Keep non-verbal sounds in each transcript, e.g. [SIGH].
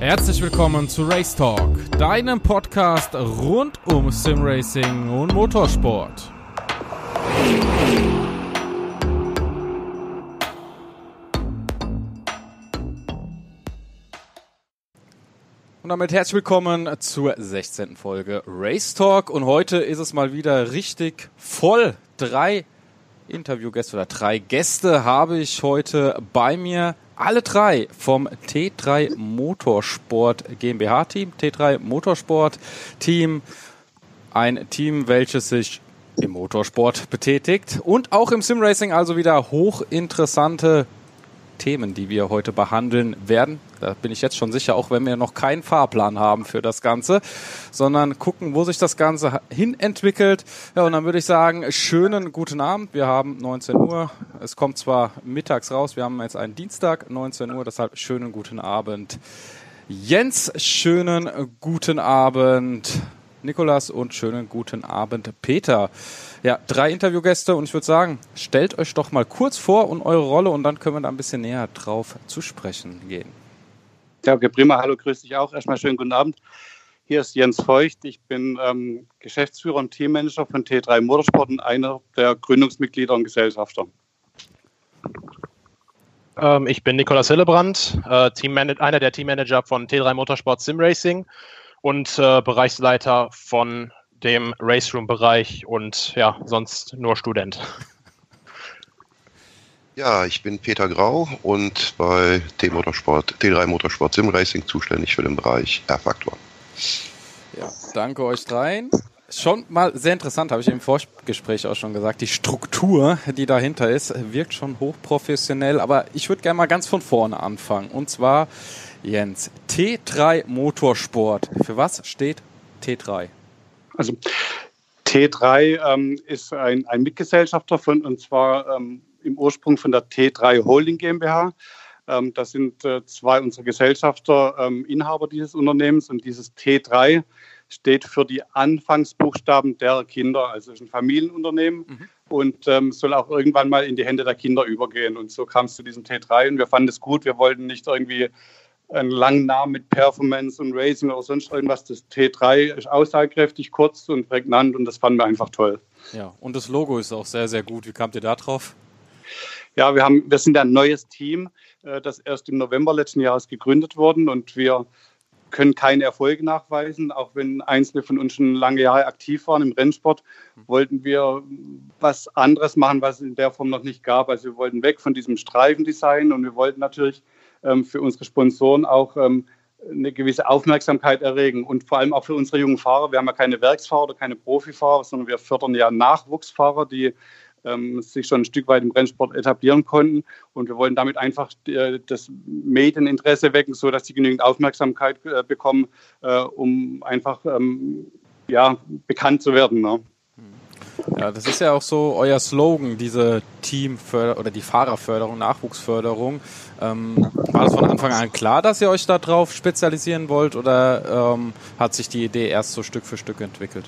Herzlich willkommen zu Race Talk, deinem Podcast rund um Simracing und Motorsport. Und damit herzlich willkommen zur 16. Folge Race Talk. Und heute ist es mal wieder richtig voll. Drei Interviewgäste oder drei Gäste habe ich heute bei mir alle drei vom T3 Motorsport GmbH Team. T3 Motorsport Team, ein Team, welches sich im Motorsport betätigt und auch im Simracing, also wieder hochinteressante Themen, die wir heute behandeln werden. Da bin ich jetzt schon sicher, auch wenn wir noch keinen Fahrplan haben für das Ganze, sondern gucken, wo sich das Ganze hin entwickelt. Ja, und dann würde ich sagen, schönen guten Abend. Wir haben 19 Uhr. Es kommt zwar mittags raus, wir haben jetzt einen Dienstag, 19 Uhr, deshalb schönen guten Abend. Jens, schönen guten Abend. Nikolas und schönen guten Abend, Peter. Ja, drei Interviewgäste und ich würde sagen, stellt euch doch mal kurz vor und eure Rolle und dann können wir da ein bisschen näher drauf zu sprechen gehen. Ja, okay, prima. Hallo, grüß dich auch. Erstmal schönen guten Abend. Hier ist Jens Feucht. Ich bin ähm, Geschäftsführer und Teammanager von T3 Motorsport und einer der Gründungsmitglieder und Gesellschafter. Ähm, ich bin Nikolaus Hillebrand, äh, einer der Teammanager von T3 Motorsport Sim Racing und äh, Bereichsleiter von dem Race Room Bereich und ja, sonst nur Student. Ja, ich bin Peter Grau und bei T-Motorsport, T3 Motorsport Sim Racing zuständig für den Bereich R-Faktor. Ja, danke euch dreien. Schon mal sehr interessant, habe ich im Vorgespräch auch schon gesagt. Die Struktur, die dahinter ist, wirkt schon hochprofessionell. Aber ich würde gerne mal ganz von vorne anfangen. Und zwar, Jens, T3 Motorsport. Für was steht T3? Also T3 ähm, ist ein, ein Mitgesellschafter von, und zwar ähm, im Ursprung von der T3 Holding GmbH. Ähm, das sind äh, zwei unserer Gesellschafter ähm, Inhaber dieses Unternehmens und dieses T3 steht für die Anfangsbuchstaben der Kinder. Also es ist ein Familienunternehmen mhm. und ähm, soll auch irgendwann mal in die Hände der Kinder übergehen. Und so kam es zu diesem T3 und wir fanden es gut. Wir wollten nicht irgendwie einen langen Namen mit Performance und Racing oder sonst irgendwas. Das T3 ist aussagekräftig, kurz und prägnant und das fanden wir einfach toll. Ja, und das Logo ist auch sehr, sehr gut. Wie kamt ihr da drauf? Ja, wir, haben, wir sind ein neues Team, äh, das erst im November letzten Jahres gegründet worden und wir können keine Erfolge nachweisen. Auch wenn Einzelne von uns schon lange Jahre aktiv waren im Rennsport, wollten wir was anderes machen, was es in der Form noch nicht gab. Also wir wollten weg von diesem Streifendesign und wir wollten natürlich ähm, für unsere Sponsoren auch ähm, eine gewisse Aufmerksamkeit erregen und vor allem auch für unsere jungen Fahrer. Wir haben ja keine Werksfahrer oder keine Profifahrer, sondern wir fördern ja Nachwuchsfahrer, die ähm, sich schon ein Stück weit im Rennsport etablieren konnten. Und wir wollen damit einfach äh, das Medieninteresse wecken, sodass sie genügend Aufmerksamkeit äh, bekommen, äh, um einfach ähm, ja, bekannt zu werden. Ne? Ja, das ist ja auch so euer Slogan, diese Teamförderung oder die Fahrerförderung, Nachwuchsförderung. Ähm, war das von Anfang an klar, dass ihr euch darauf spezialisieren wollt oder ähm, hat sich die Idee erst so Stück für Stück entwickelt?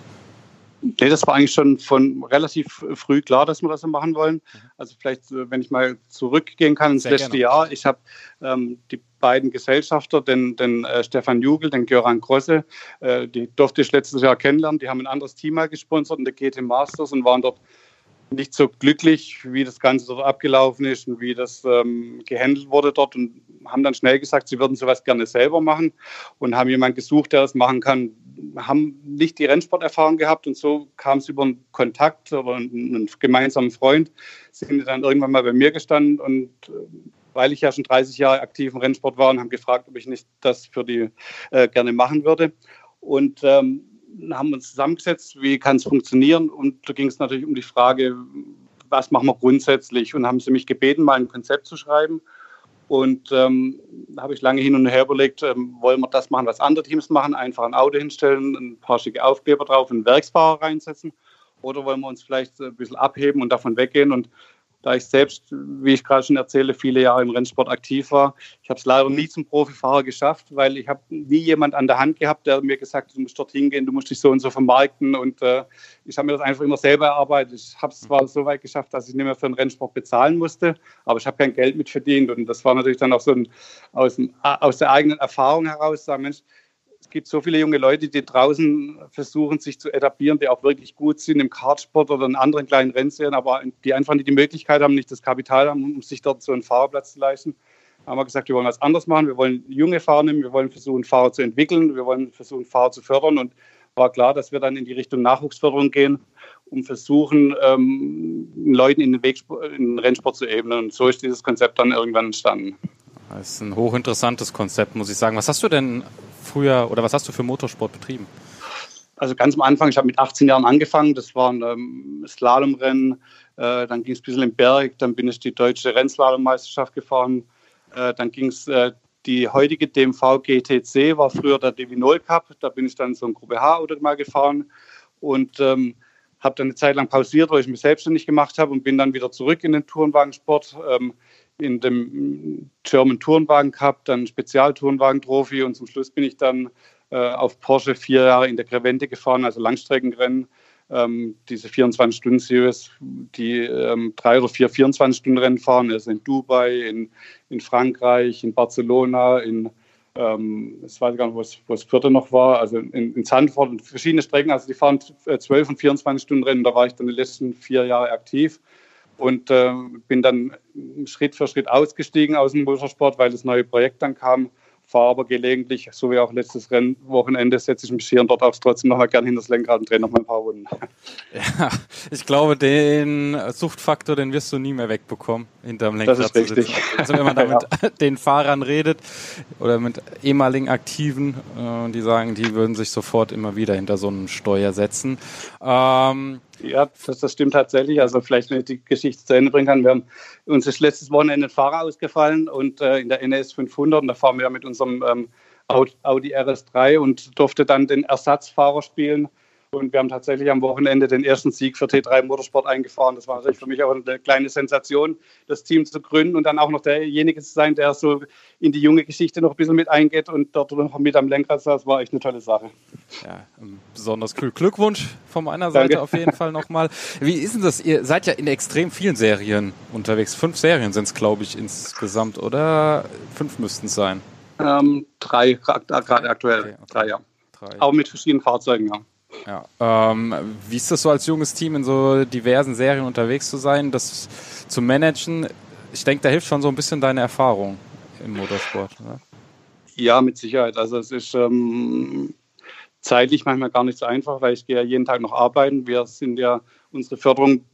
Nee, das war eigentlich schon von relativ früh klar, dass wir das machen wollen. Mhm. Also vielleicht, äh, wenn ich mal zurückgehen kann ins Sehr letzte gerne. Jahr. Ich habe ähm, die beiden Gesellschafter, den, den äh, Stefan Jugel, den Göran Grosse, äh, die durfte ich letztes Jahr kennenlernen. Die haben ein anderes Team mal gesponsert in der GT Masters und waren dort nicht so glücklich, wie das Ganze dort abgelaufen ist und wie das ähm, gehandelt wurde dort und haben dann schnell gesagt, sie würden sowas gerne selber machen und haben jemanden gesucht, der das machen kann. Haben nicht die Rennsporterfahrung gehabt und so kam es über einen Kontakt oder einen, einen gemeinsamen Freund, sind dann irgendwann mal bei mir gestanden und äh, weil ich ja schon 30 Jahre aktiv im Rennsport war und haben gefragt, ob ich nicht das für die äh, gerne machen würde. Und ähm, haben uns zusammengesetzt, wie kann es funktionieren? Und da ging es natürlich um die Frage, was machen wir grundsätzlich? Und haben sie mich gebeten, mal ein Konzept zu schreiben. Und ähm, da habe ich lange hin und her überlegt, ähm, wollen wir das machen, was andere Teams machen, einfach ein Auto hinstellen, ein paar schicke Aufkleber drauf, einen Werksfahrer reinsetzen? Oder wollen wir uns vielleicht ein bisschen abheben und davon weggehen und da ich selbst, wie ich gerade schon erzähle, viele Jahre im Rennsport aktiv war. Ich habe es leider nie zum Profifahrer geschafft, weil ich habe nie jemand an der Hand gehabt, der mir gesagt hat, du musst dorthin gehen, du musst dich so und so vermarkten. Und äh, ich habe mir das einfach immer selber erarbeitet. Ich habe es zwar so weit geschafft, dass ich nicht mehr für den Rennsport bezahlen musste, aber ich habe kein Geld mit verdient. Und das war natürlich dann auch so ein, aus, dem, aus der eigenen Erfahrung heraus, sagen, Mensch, gibt so viele junge Leute, die draußen versuchen, sich zu etablieren, die auch wirklich gut sind im Kartsport oder in anderen kleinen Rennserien, aber die einfach nicht die Möglichkeit haben, nicht das Kapital haben, um sich dort so einen Fahrerplatz zu leisten. Da haben wir gesagt, wir wollen was anderes machen. Wir wollen junge Fahrer nehmen, wir wollen versuchen, Fahrer zu entwickeln, wir wollen versuchen, Fahrer zu fördern. Und war klar, dass wir dann in die Richtung Nachwuchsförderung gehen, um versuchen, ähm, Leuten in den, Weg, in den Rennsport zu ebnen. Und so ist dieses Konzept dann irgendwann entstanden. Das ist ein hochinteressantes Konzept, muss ich sagen. Was hast du denn früher oder was hast du für Motorsport betrieben? Also ganz am Anfang, ich habe mit 18 Jahren angefangen, das war ein ähm, Slalomrennen, äh, dann ging es ein bisschen im Berg, dann bin ich die deutsche Rennslalom-Meisterschaft gefahren, äh, dann ging es äh, die heutige DMV GTC, war früher der Devinol Cup, da bin ich dann so ein Gruppe H-Auto mal gefahren und ähm, habe dann eine Zeit lang pausiert, weil ich mich selbstständig gemacht habe und bin dann wieder zurück in den Tourenwagensport. Ähm, in dem German Tourenwagen Cup, dann Spezialtourenwagen-Trophy und zum Schluss bin ich dann äh, auf Porsche vier Jahre in der Grevente gefahren, also Langstreckenrennen. Ähm, diese 24-Stunden-Series, die ähm, drei oder vier 24-Stunden-Rennen fahren, also in Dubai, in, in Frankreich, in Barcelona, in ähm, ich weiß gar nicht, wo es, vierte noch war, also in, in Zandvoort und verschiedene Strecken. Also die fahren 12 und 24 Stunden Rennen. Da war ich dann die letzten vier Jahre aktiv und äh, bin dann Schritt für Schritt ausgestiegen aus dem Motorsport, weil das neue Projekt dann kam. Fahre aber gelegentlich, so wie auch letztes Rennwochenende, setze ich mich hier und dort auch trotzdem noch mal gern hinter das Lenkrad und drehe noch mal ein paar Runden. [LAUGHS] Ja, ich glaube, den Suchtfaktor, den wirst du nie mehr wegbekommen, hinterm Lenkrad das ist richtig. Also wenn man da [LAUGHS] mit ja. [LAUGHS] den Fahrern redet oder mit ehemaligen Aktiven, äh, die sagen, die würden sich sofort immer wieder hinter so einen Steuer setzen. Ähm, ja, das, das, stimmt tatsächlich. Also vielleicht, wenn ich die Geschichte zu Ende bringen kann. Wir haben uns ist letztes Wochenende ein Fahrer ausgefallen und äh, in der NS 500 und da fahren wir mit unserem ähm, Audi RS3 und durfte dann den Ersatzfahrer spielen und wir haben tatsächlich am Wochenende den ersten Sieg für T3 Motorsport eingefahren. Das war natürlich für mich auch eine kleine Sensation, das Team zu gründen und dann auch noch derjenige zu sein, der so in die junge Geschichte noch ein bisschen mit eingeht und dort noch mit am Lenkrad saß, war echt eine tolle Sache. Ja, besonders cool. Glückwunsch von meiner Seite Danke. auf jeden Fall nochmal. Wie ist denn das? Ihr seid ja in extrem vielen Serien unterwegs. Fünf Serien sind es, glaube ich, insgesamt, oder? Fünf müssten es sein. Ähm, drei, gerade aktuell. Okay, okay. Drei, ja. Drei. Auch mit verschiedenen Fahrzeugen, ja. Ja. Ähm, wie ist das so als junges Team in so diversen Serien unterwegs zu sein, das zu managen? Ich denke, da hilft schon so ein bisschen deine Erfahrung im Motorsport. Oder? Ja, mit Sicherheit. Also es ist ähm, zeitlich manchmal gar nicht so einfach, weil ich gehe ja jeden Tag noch arbeiten. Wir sind ja, unsere Förderung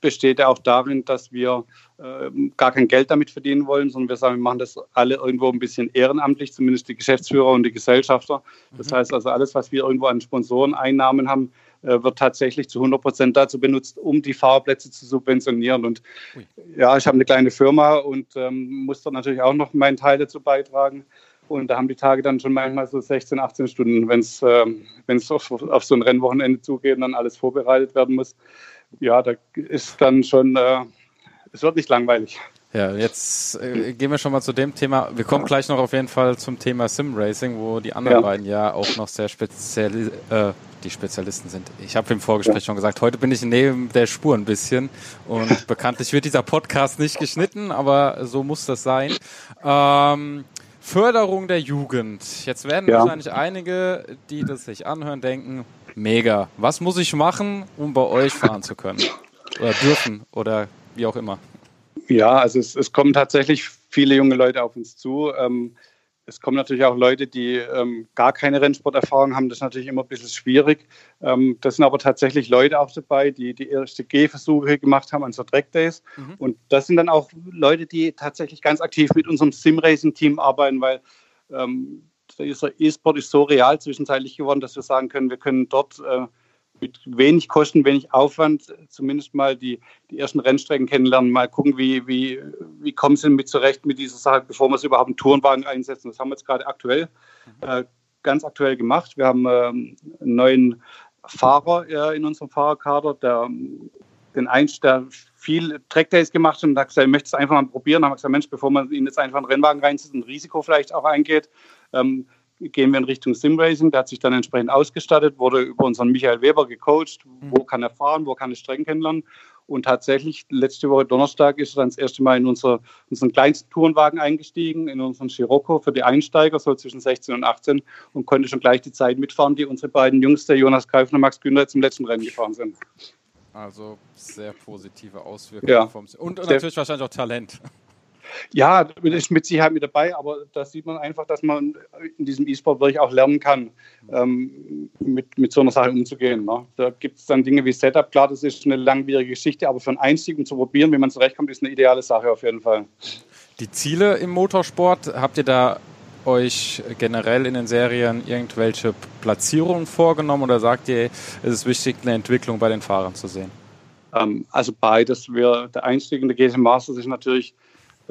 besteht ja auch darin, dass wir äh, gar kein Geld damit verdienen wollen, sondern wir sagen, wir machen das alle irgendwo ein bisschen ehrenamtlich, zumindest die Geschäftsführer und die Gesellschafter. Das mhm. heißt also, alles, was wir irgendwo an Sponsoreneinnahmen haben, äh, wird tatsächlich zu 100 Prozent dazu benutzt, um die Fahrplätze zu subventionieren. Und Ui. ja, ich habe eine kleine Firma und ähm, muss dort natürlich auch noch meinen Teil dazu beitragen. Und da haben die Tage dann schon manchmal so 16, 18 Stunden, wenn es ähm, auf, auf so ein Rennwochenende zugeht und dann alles vorbereitet werden muss. Ja, da ist dann schon, äh, es wird nicht langweilig. Ja, jetzt äh, gehen wir schon mal zu dem Thema. Wir kommen gleich noch auf jeden Fall zum Thema Sim Racing, wo die anderen ja. beiden ja auch noch sehr speziell, äh, die Spezialisten sind. Ich habe im Vorgespräch ja. schon gesagt, heute bin ich neben der Spur ein bisschen und [LAUGHS] bekanntlich wird dieser Podcast nicht geschnitten, aber so muss das sein. Ähm, Förderung der Jugend. Jetzt werden ja. wahrscheinlich einige, die das sich anhören, denken, mega. Was muss ich machen, um bei euch fahren zu können? Oder dürfen oder wie auch immer. Ja, also es, es kommen tatsächlich viele junge Leute auf uns zu. Ähm, es kommen natürlich auch Leute, die ähm, gar keine Rennsporterfahrung haben. Das ist natürlich immer ein bisschen schwierig. Ähm, das sind aber tatsächlich Leute auch dabei, die die erste Gehversuche gemacht haben an so Track Days. Mhm. Und das sind dann auch Leute, die tatsächlich ganz aktiv mit unserem Sim-Racing-Team arbeiten, weil ähm, dieser E-Sport ist so real zwischenzeitlich geworden, dass wir sagen können, wir können dort äh, mit wenig Kosten, wenig Aufwand zumindest mal die, die ersten Rennstrecken kennenlernen, mal gucken, wie, wie, wie kommen sie mit zurecht mit dieser Sache, bevor wir sie überhaupt einen Tourenwagen einsetzen. Das haben wir jetzt gerade aktuell, äh, ganz aktuell gemacht. Wir haben ähm, einen neuen Fahrer äh, in unserem Fahrerkader, der, den Einst der viel Trackdays gemacht und hat gesagt, ich möchte es einfach mal probieren. Dann haben wir gesagt, Mensch, bevor man ihn jetzt einfach in den Rennwagen reinzieht, ein Risiko vielleicht auch eingeht, ähm, gehen wir in Richtung Simracing. Der hat sich dann entsprechend ausgestattet, wurde über unseren Michael Weber gecoacht. Wo kann er fahren, wo kann er Strecken kennenlernen? Und tatsächlich, letzte Woche Donnerstag ist er dann das erste Mal in unser, unseren kleinsten Tourenwagen eingestiegen, in unseren Scirocco für die Einsteiger, so zwischen 16 und 18, und konnte schon gleich die Zeit mitfahren, die unsere beiden Jungs, der Jonas Greif und Max Günther, jetzt im letzten Rennen gefahren sind. Also sehr positive Auswirkungen. Ja. Vom, und, und natürlich wahrscheinlich auch Talent. Ja, ist mit Sicherheit mit dabei, aber da sieht man einfach, dass man in diesem E-Sport wirklich auch lernen kann, ähm, mit, mit so einer Sache umzugehen. Ne? Da gibt es dann Dinge wie Setup, klar, das ist eine langwierige Geschichte, aber für einen Einstieg und zu probieren, wie man zurechtkommt, ist eine ideale Sache auf jeden Fall. Die Ziele im Motorsport, habt ihr da euch generell in den Serien irgendwelche Platzierungen vorgenommen oder sagt ihr, es ist wichtig, eine Entwicklung bei den Fahrern zu sehen? Ähm, also beides. Wir, der Einstieg in der GT Masters ist natürlich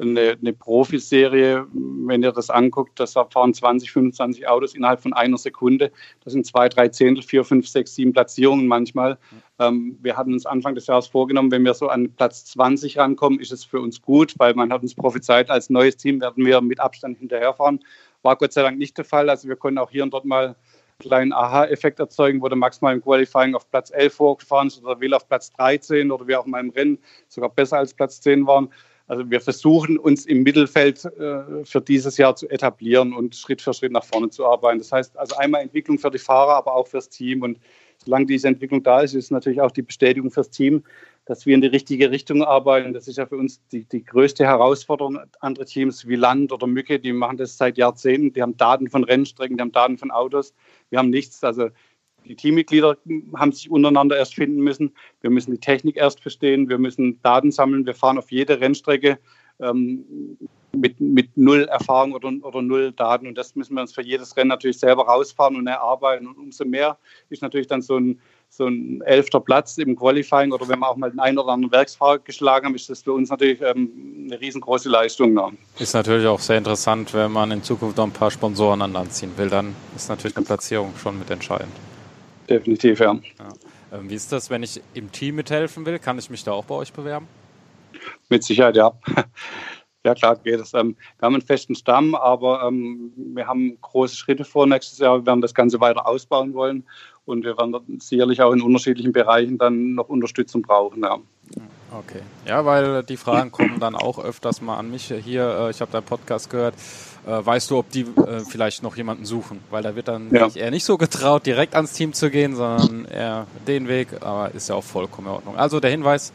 eine, eine Profiserie, wenn ihr das anguckt, das fahren 20, 25 Autos innerhalb von einer Sekunde. Das sind zwei, drei Zehntel, vier, fünf, sechs, sieben Platzierungen manchmal. Ähm, wir hatten uns Anfang des Jahres vorgenommen, wenn wir so an Platz 20 rankommen, ist es für uns gut, weil man hat uns prophezeit, als neues Team werden wir mit Abstand hinterherfahren. War Gott sei Dank nicht der Fall. Also wir konnten auch hier und dort mal einen kleinen Aha-Effekt erzeugen, wo der Max mal im Qualifying auf Platz 11 vorgefahren ist oder Will auf Platz 13 oder wir auch mal im Rennen sogar besser als Platz 10 waren. Also wir versuchen uns im Mittelfeld äh, für dieses Jahr zu etablieren und Schritt für Schritt nach vorne zu arbeiten. Das heißt also einmal Entwicklung für die Fahrer, aber auch fürs Team. Und solange diese Entwicklung da ist, ist natürlich auch die Bestätigung fürs Team, dass wir in die richtige Richtung arbeiten. Das ist ja für uns die, die größte Herausforderung. Andere Teams wie Land oder Mücke, die machen das seit Jahrzehnten. Die haben Daten von Rennstrecken, die haben Daten von Autos. Wir haben nichts. Also die Teammitglieder haben sich untereinander erst finden müssen. Wir müssen die Technik erst verstehen. Wir müssen Daten sammeln. Wir fahren auf jede Rennstrecke ähm, mit, mit null Erfahrung oder, oder null Daten. Und das müssen wir uns für jedes Rennen natürlich selber rausfahren und erarbeiten. Und umso mehr ist natürlich dann so ein, so ein elfter Platz im Qualifying oder wenn wir auch mal den einen oder anderen Werksfahrer geschlagen haben, ist das für uns natürlich ähm, eine riesengroße Leistung. Ja. Ist natürlich auch sehr interessant, wenn man in Zukunft noch ein paar Sponsoren anziehen will, dann ist natürlich eine Platzierung schon mit entscheidend definitiv, ja. ja. Ähm, wie ist das, wenn ich im Team mithelfen will? Kann ich mich da auch bei euch bewerben? Mit Sicherheit, ja. [LAUGHS] Ja, klar geht es. Ähm, wir haben einen festen Stamm, aber ähm, wir haben große Schritte vor nächstes Jahr. Wir werden das Ganze weiter ausbauen wollen und wir werden sicherlich auch in unterschiedlichen Bereichen dann noch Unterstützung brauchen. Ja. Okay. Ja, weil die Fragen kommen dann auch öfters mal an mich hier. Äh, ich habe deinen Podcast gehört äh, weißt du, ob die äh, vielleicht noch jemanden suchen? Weil da wird dann ja. eher nicht so getraut, direkt ans Team zu gehen, sondern eher den Weg, aber ist ja auch vollkommen in Ordnung. Also der Hinweis,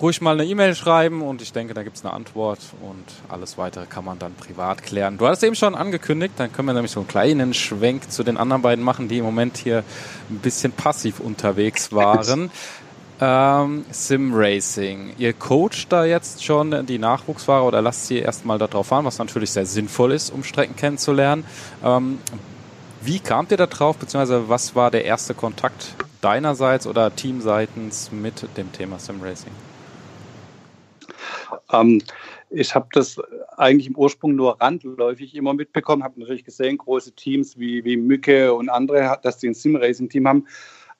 ruhig mal eine E-Mail schreiben und ich denke, da gibt es eine Antwort und alles weitere kann man dann privat klären. Du hast eben schon angekündigt, dann können wir nämlich so einen kleinen Schwenk zu den anderen beiden machen, die im Moment hier ein bisschen passiv unterwegs waren. [LAUGHS] Ähm, Sim Racing. Ihr coacht da jetzt schon die Nachwuchsfahrer oder lasst sie erstmal darauf fahren, was natürlich sehr sinnvoll ist, um Strecken kennenzulernen. Ähm, wie kamt ihr da drauf, beziehungsweise was war der erste Kontakt deinerseits oder teamseitens mit dem Thema Sim Racing? Ähm, ich habe das eigentlich im Ursprung nur randläufig immer mitbekommen, habe natürlich gesehen, große Teams wie, wie Mücke und andere, dass die ein Sim Racing Team haben.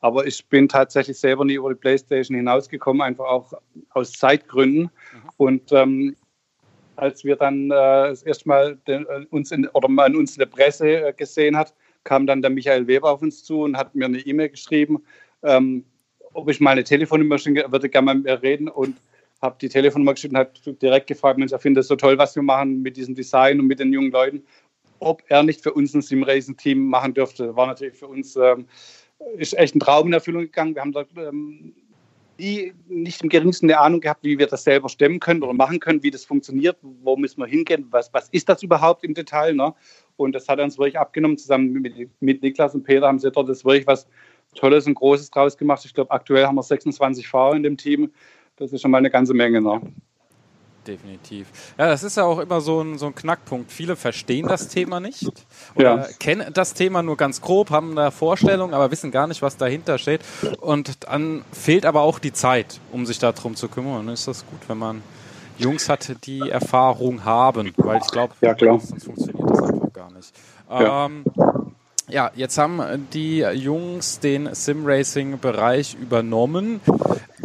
Aber ich bin tatsächlich selber nie über die Playstation hinausgekommen, einfach auch aus Zeitgründen. Mhm. Und ähm, als wir dann äh, das erste Mal den, äh, uns in, oder man uns in der Presse äh, gesehen hat, kam dann der Michael Weber auf uns zu und hat mir eine E-Mail geschrieben, ähm, ob ich mal eine Telefonnummer schenke, würde gerne mit mir reden und habe die Telefonnummer geschrieben und hat direkt gefragt, Mensch, er findet es so toll, was wir machen mit diesem Design und mit den jungen Leuten, ob er nicht für uns ein Sim-Racing-Team machen dürfte. War natürlich für uns ähm, ist echt ein Traum in Erfüllung gegangen. Wir haben da ähm, nie, nicht im geringsten eine Ahnung gehabt, wie wir das selber stemmen können oder machen können, wie das funktioniert, wo müssen wir hingehen, was, was ist das überhaupt im Detail. Ne? Und das hat uns wirklich abgenommen. Zusammen mit, mit Niklas und Peter haben sie dort das wirklich was Tolles und Großes draus gemacht. Ich glaube, aktuell haben wir 26 Fahrer in dem Team. Das ist schon mal eine ganze Menge. Ne? Definitiv. Ja, das ist ja auch immer so ein, so ein Knackpunkt. Viele verstehen das Thema nicht oder ja. kennen das Thema nur ganz grob, haben eine Vorstellung, aber wissen gar nicht, was dahinter steht. Und dann fehlt aber auch die Zeit, um sich darum zu kümmern. Und dann ist das gut, wenn man Jungs hat, die Erfahrung haben, weil ich glaube, ja, sonst funktioniert das einfach gar nicht. Ja. Ähm, ja, jetzt haben die Jungs den Sim-Racing-Bereich übernommen.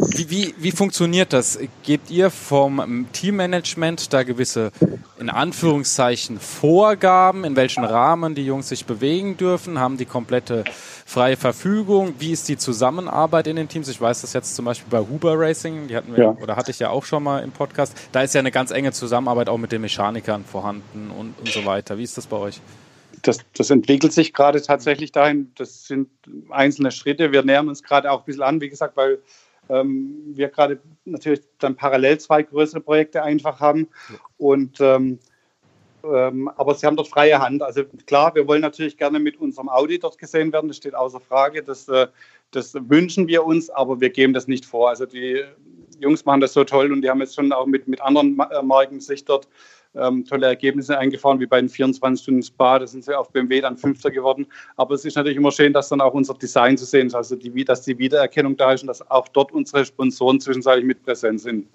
Wie, wie, wie funktioniert das? Gebt ihr vom Teammanagement da gewisse, in Anführungszeichen, Vorgaben, in welchen Rahmen die Jungs sich bewegen dürfen? Haben die komplette freie Verfügung? Wie ist die Zusammenarbeit in den Teams? Ich weiß das jetzt zum Beispiel bei Huber Racing, die hatten wir, ja. oder hatte ich ja auch schon mal im Podcast. Da ist ja eine ganz enge Zusammenarbeit auch mit den Mechanikern vorhanden und, und so weiter. Wie ist das bei euch? Das, das, entwickelt sich gerade tatsächlich dahin. Das sind einzelne Schritte. Wir nähern uns gerade auch ein bisschen an, wie gesagt, weil ähm, wir gerade natürlich dann parallel zwei größere Projekte einfach haben. Und ähm, ähm, aber sie haben dort freie Hand. Also klar, wir wollen natürlich gerne mit unserem Audi dort gesehen werden, das steht außer Frage. Das, äh, das wünschen wir uns, aber wir geben das nicht vor. Also die Jungs machen das so toll und die haben jetzt schon auch mit, mit anderen äh, Marken sich dort ähm, tolle Ergebnisse eingefahren, wie bei den 24 Stunden Spa. Da sind sie auf BMW dann Fünfter geworden. Aber es ist natürlich immer schön, dass dann auch unser Design zu sehen ist, also die, dass die Wiedererkennung da ist und dass auch dort unsere Sponsoren zwischenzeitlich mit präsent sind.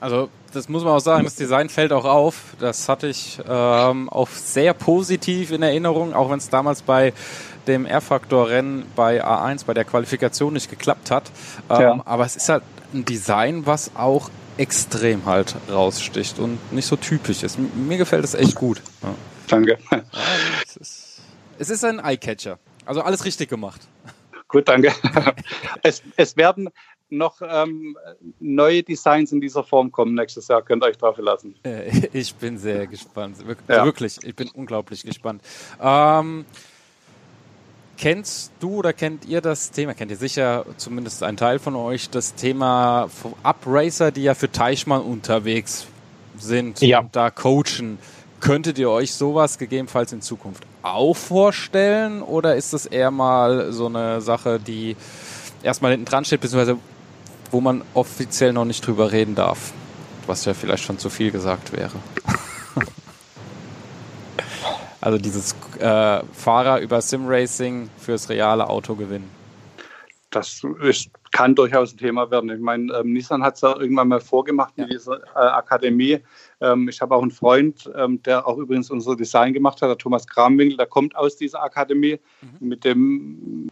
Also das muss man auch sagen, das Design fällt auch auf. Das hatte ich ähm, auch sehr positiv in Erinnerung, auch wenn es damals bei dem R-Faktor-Rennen bei A1, bei der Qualifikation nicht geklappt hat. Ähm, ja. Aber es ist halt ein Design, was auch extrem halt raussticht und nicht so typisch ist. Mir gefällt es echt gut. Ja. Danke. Ja, es, ist, es ist ein Eyecatcher. Also alles richtig gemacht. Gut, danke. Es, es werden noch ähm, neue Designs in dieser Form kommen nächstes Jahr. Könnt ihr euch drauf verlassen. Äh, ich bin sehr gespannt. Also ja. Wirklich, ich bin unglaublich gespannt. Ähm, Kennst du oder kennt ihr das Thema, kennt ihr sicher zumindest ein Teil von euch, das Thema Upracer, die ja für Teichmann unterwegs sind ja. und da coachen. Könntet ihr euch sowas gegebenenfalls in Zukunft auch vorstellen oder ist das eher mal so eine Sache, die erstmal hinten dran steht, beziehungsweise wo man offiziell noch nicht drüber reden darf? Was ja vielleicht schon zu viel gesagt wäre. [LAUGHS] Also dieses äh, Fahrer über Simracing fürs reale Auto gewinnen. Das ist, kann durchaus ein Thema werden. Ich meine, ähm, Nissan hat es ja irgendwann mal vorgemacht ja. in dieser äh, Akademie. Ähm, ich habe auch einen Freund, ähm, der auch übrigens unser Design gemacht hat, der Thomas Kramwinkel, der kommt aus dieser Akademie. Mhm. Mit dem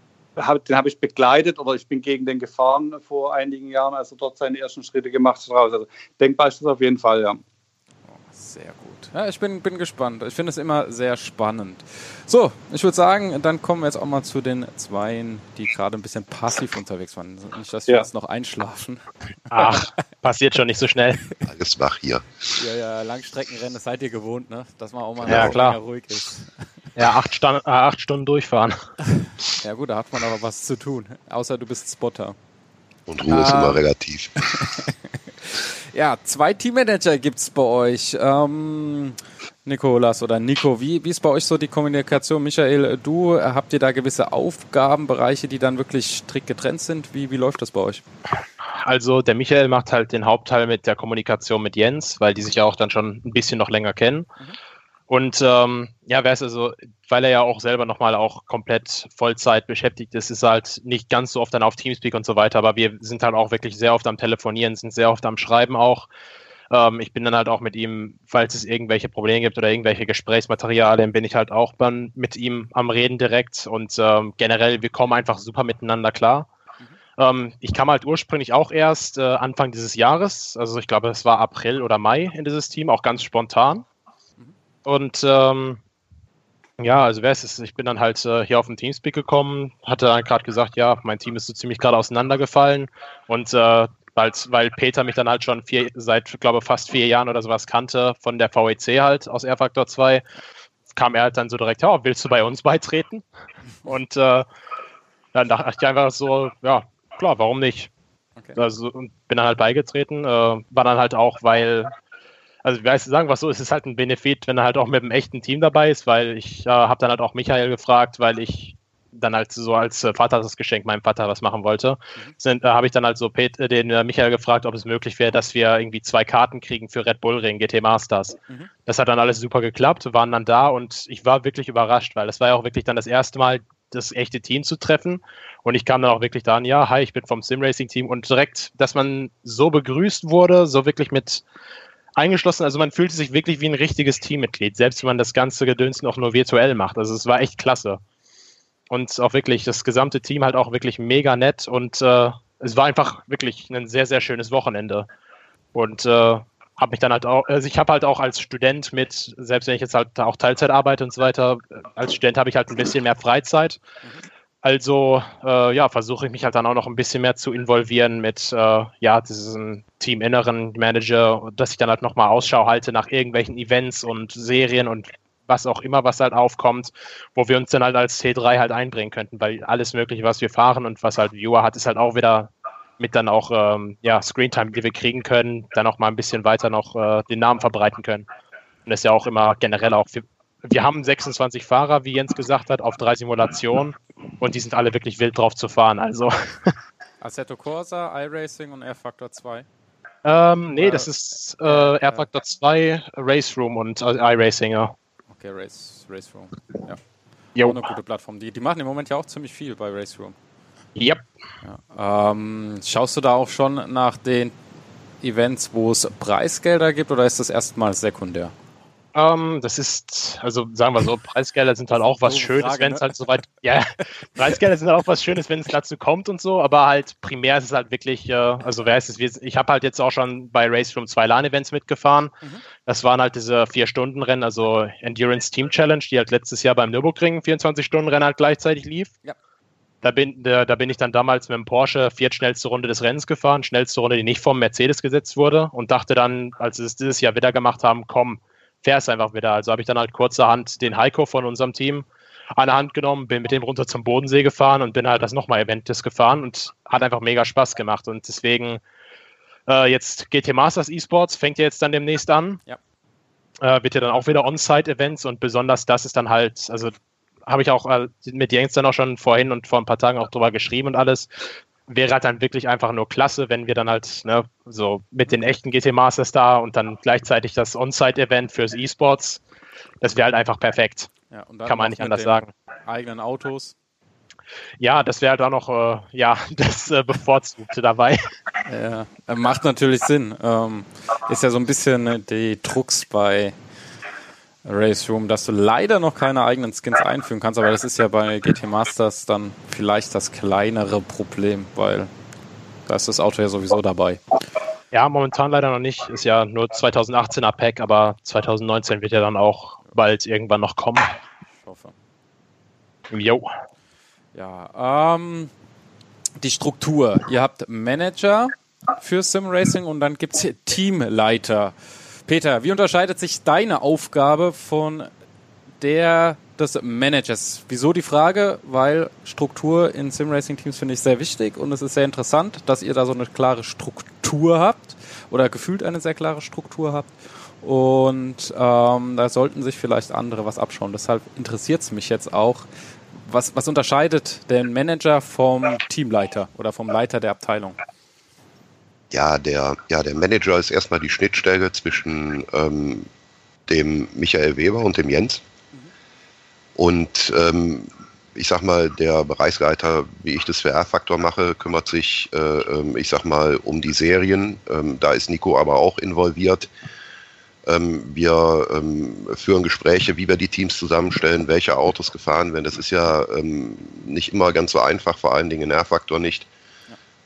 den habe ich begleitet oder ich bin gegen den gefahren vor einigen Jahren, als er dort seine ersten Schritte gemacht hat. Also denkbar ist das auf jeden Fall, ja. Sehr gut. Ja, ich bin, bin gespannt. Ich finde es immer sehr spannend. So, ich würde sagen, dann kommen wir jetzt auch mal zu den Zweien, die gerade ein bisschen passiv unterwegs waren. Nicht, dass wir ja. jetzt noch einschlafen. [LAUGHS] Ach, passiert schon nicht so schnell. Alles wach hier. Ja, ja, Langstreckenrennen, das seid ihr gewohnt, ne? Dass man auch mal ja, klar. ruhig ist. Ja, acht, Stand, äh, acht Stunden durchfahren. Ja gut, da hat man aber was zu tun. Außer du bist Spotter. Und Ruhe ah. ist immer relativ. [LAUGHS] Ja, zwei Teammanager gibt es bei euch. Ähm, Nikolas oder Nico, wie, wie ist bei euch so die Kommunikation? Michael, du, habt ihr da gewisse Aufgabenbereiche, die dann wirklich strikt getrennt sind? Wie, wie läuft das bei euch? Also der Michael macht halt den Hauptteil mit der Kommunikation mit Jens, weil die sich ja auch dann schon ein bisschen noch länger kennen. Mhm. Und ähm, ja, wer ist also, weil er ja auch selber nochmal auch komplett Vollzeit beschäftigt ist, ist halt nicht ganz so oft dann auf Teamspeak und so weiter, aber wir sind halt auch wirklich sehr oft am Telefonieren, sind sehr oft am Schreiben auch. Ähm, ich bin dann halt auch mit ihm, falls es irgendwelche Probleme gibt oder irgendwelche Gesprächsmaterialien, bin ich halt auch dann mit ihm am Reden direkt und ähm, generell, wir kommen einfach super miteinander klar. Mhm. Ähm, ich kam halt ursprünglich auch erst äh, Anfang dieses Jahres, also ich glaube, es war April oder Mai in dieses Team, auch ganz spontan. Und ähm, ja, also wer ist es? Ich bin dann halt äh, hier auf den Teamspeak gekommen, hatte dann gerade gesagt, ja, mein Team ist so ziemlich gerade auseinandergefallen und äh, weil, weil Peter mich dann halt schon vier, seit, glaube fast vier Jahren oder sowas kannte, von der VEC halt aus R-Factor 2, kam er halt dann so direkt, ja, willst du bei uns beitreten? Und äh, dann dachte ich einfach so, ja, klar, warum nicht? Okay. Also, und bin dann halt beigetreten, äh, war dann halt auch, weil also ich weiß, sagen wir so, es ist halt ein Benefit, wenn er halt auch mit einem echten Team dabei ist, weil ich äh, habe dann halt auch Michael gefragt, weil ich dann halt so als äh, Vater das Geschenk meinem Vater was machen wollte. Mhm. Sind, äh, habe ich dann halt so Pet, äh, den äh, Michael gefragt, ob es möglich wäre, dass wir irgendwie zwei Karten kriegen für Red Bull Ring GT Masters. Mhm. Das hat dann alles super geklappt, waren dann da und ich war wirklich überrascht, weil das war ja auch wirklich dann das erste Mal, das echte Team zu treffen. Und ich kam dann auch wirklich da an, ja, hi, ich bin vom Simracing-Team und direkt, dass man so begrüßt wurde, so wirklich mit eingeschlossen. Also man fühlte sich wirklich wie ein richtiges Teammitglied, selbst wenn man das ganze Gedöns noch nur virtuell macht. Also es war echt klasse. Und auch wirklich das gesamte Team halt auch wirklich mega nett und äh, es war einfach wirklich ein sehr, sehr schönes Wochenende. Und äh, habe mich dann halt auch, also ich habe halt auch als Student mit, selbst wenn ich jetzt halt auch Teilzeit arbeite und so weiter, als Student habe ich halt ein bisschen mehr Freizeit. Also äh, ja, versuche ich mich halt dann auch noch ein bisschen mehr zu involvieren mit äh, ja, diesem Teaminneren Manager, dass ich dann halt nochmal Ausschau halte nach irgendwelchen Events und Serien und was auch immer, was halt aufkommt, wo wir uns dann halt als T3 halt einbringen könnten, weil alles Mögliche, was wir fahren und was halt Viewer hat, ist halt auch wieder mit dann auch ähm, ja, Screentime, die wir kriegen können, dann auch mal ein bisschen weiter noch äh, den Namen verbreiten können. Und das ist ja auch immer generell auch, wir, wir haben 26 Fahrer, wie Jens gesagt hat, auf drei Simulationen und die sind alle wirklich wild drauf zu fahren. Also. [LAUGHS] Assetto Corsa, iRacing und R-Factor 2? Ähm, nee, das ist äh, R-Factor 2, Race Room und äh, iRacing, ja. Okay, Race, Race Room. Ja. Jo. Auch eine gute Plattform. Die, die machen im Moment ja auch ziemlich viel bei Race Room. Yep. Ja. Ähm, schaust du da auch schon nach den Events, wo es Preisgelder gibt oder ist das erstmal sekundär? Ähm, das ist, also sagen wir so, Preisgelder sind halt auch was so Schönes, wenn es ne? halt soweit, ja, [LAUGHS] Preisgelder sind halt auch was Schönes, wenn es dazu kommt und so, aber halt primär ist es halt wirklich, äh, also wer ist es, ich habe halt jetzt auch schon bei Race Room zwei LAN-Events mitgefahren. Mhm. Das waren halt diese Vier-Stunden-Rennen, also Endurance Team Challenge, die halt letztes Jahr beim Nürburgring 24-Stunden-Rennen halt gleichzeitig lief. Ja. Da bin, da, da, bin ich dann damals mit dem Porsche viertschnellste Runde des Rennens gefahren, schnellste Runde, die nicht vom Mercedes gesetzt wurde und dachte dann, als sie es dieses Jahr wieder gemacht haben, komm, fährst einfach wieder. Also habe ich dann halt kurzerhand den Heiko von unserem Team an der Hand genommen, bin mit dem runter zum Bodensee gefahren und bin halt das nochmal Eventes gefahren und hat einfach mega Spaß gemacht. Und deswegen äh, jetzt GT Masters Esports fängt ja jetzt dann demnächst an. Ja. Äh, wird ja dann auch wieder On-Site-Events und besonders das ist dann halt, also habe ich auch äh, mit Jens dann auch schon vorhin und vor ein paar Tagen auch drüber geschrieben und alles wäre halt dann wirklich einfach nur klasse, wenn wir dann halt ne, so mit den echten GT Masters da und dann gleichzeitig das On-Site-Event fürs E-Sports, das wäre halt einfach perfekt. Ja, Kann man nicht anders sagen. Eigenen Autos. Ja, das wäre halt auch noch äh, ja, [LAUGHS] das äh, Bevorzugte dabei. Ja, macht natürlich Sinn. Ähm, ist ja so ein bisschen die Drucks bei Race Room, dass du leider noch keine eigenen Skins einführen kannst, aber das ist ja bei GT Masters dann vielleicht das kleinere Problem, weil da ist das Auto ja sowieso dabei. Ja, momentan leider noch nicht. Ist ja nur 2018er Pack, aber 2019 wird ja dann auch bald irgendwann noch kommen. Ich hoffe. Jo. Ja, ähm, die Struktur. Ihr habt Manager für Sim Racing und dann gibt es Teamleiter. Peter, wie unterscheidet sich deine Aufgabe von der des Managers? Wieso die Frage? Weil Struktur in Sim-Racing-Teams finde ich sehr wichtig und es ist sehr interessant, dass ihr da so eine klare Struktur habt oder gefühlt eine sehr klare Struktur habt. Und ähm, da sollten sich vielleicht andere was abschauen. Deshalb interessiert es mich jetzt auch, was, was unterscheidet den Manager vom Teamleiter oder vom Leiter der Abteilung? Ja, der, ja, der Manager ist erstmal die Schnittstelle zwischen ähm, dem Michael Weber und dem Jens. Und ähm, ich sag mal, der Bereichsleiter, wie ich das für R-Faktor mache, kümmert sich, äh, ähm, ich sag mal, um die Serien. Ähm, da ist Nico aber auch involviert. Ähm, wir ähm, führen Gespräche, wie wir die Teams zusammenstellen, welche Autos gefahren werden. Das ist ja nicht immer ganz so einfach, vor allen Dingen in R-Faktor nicht.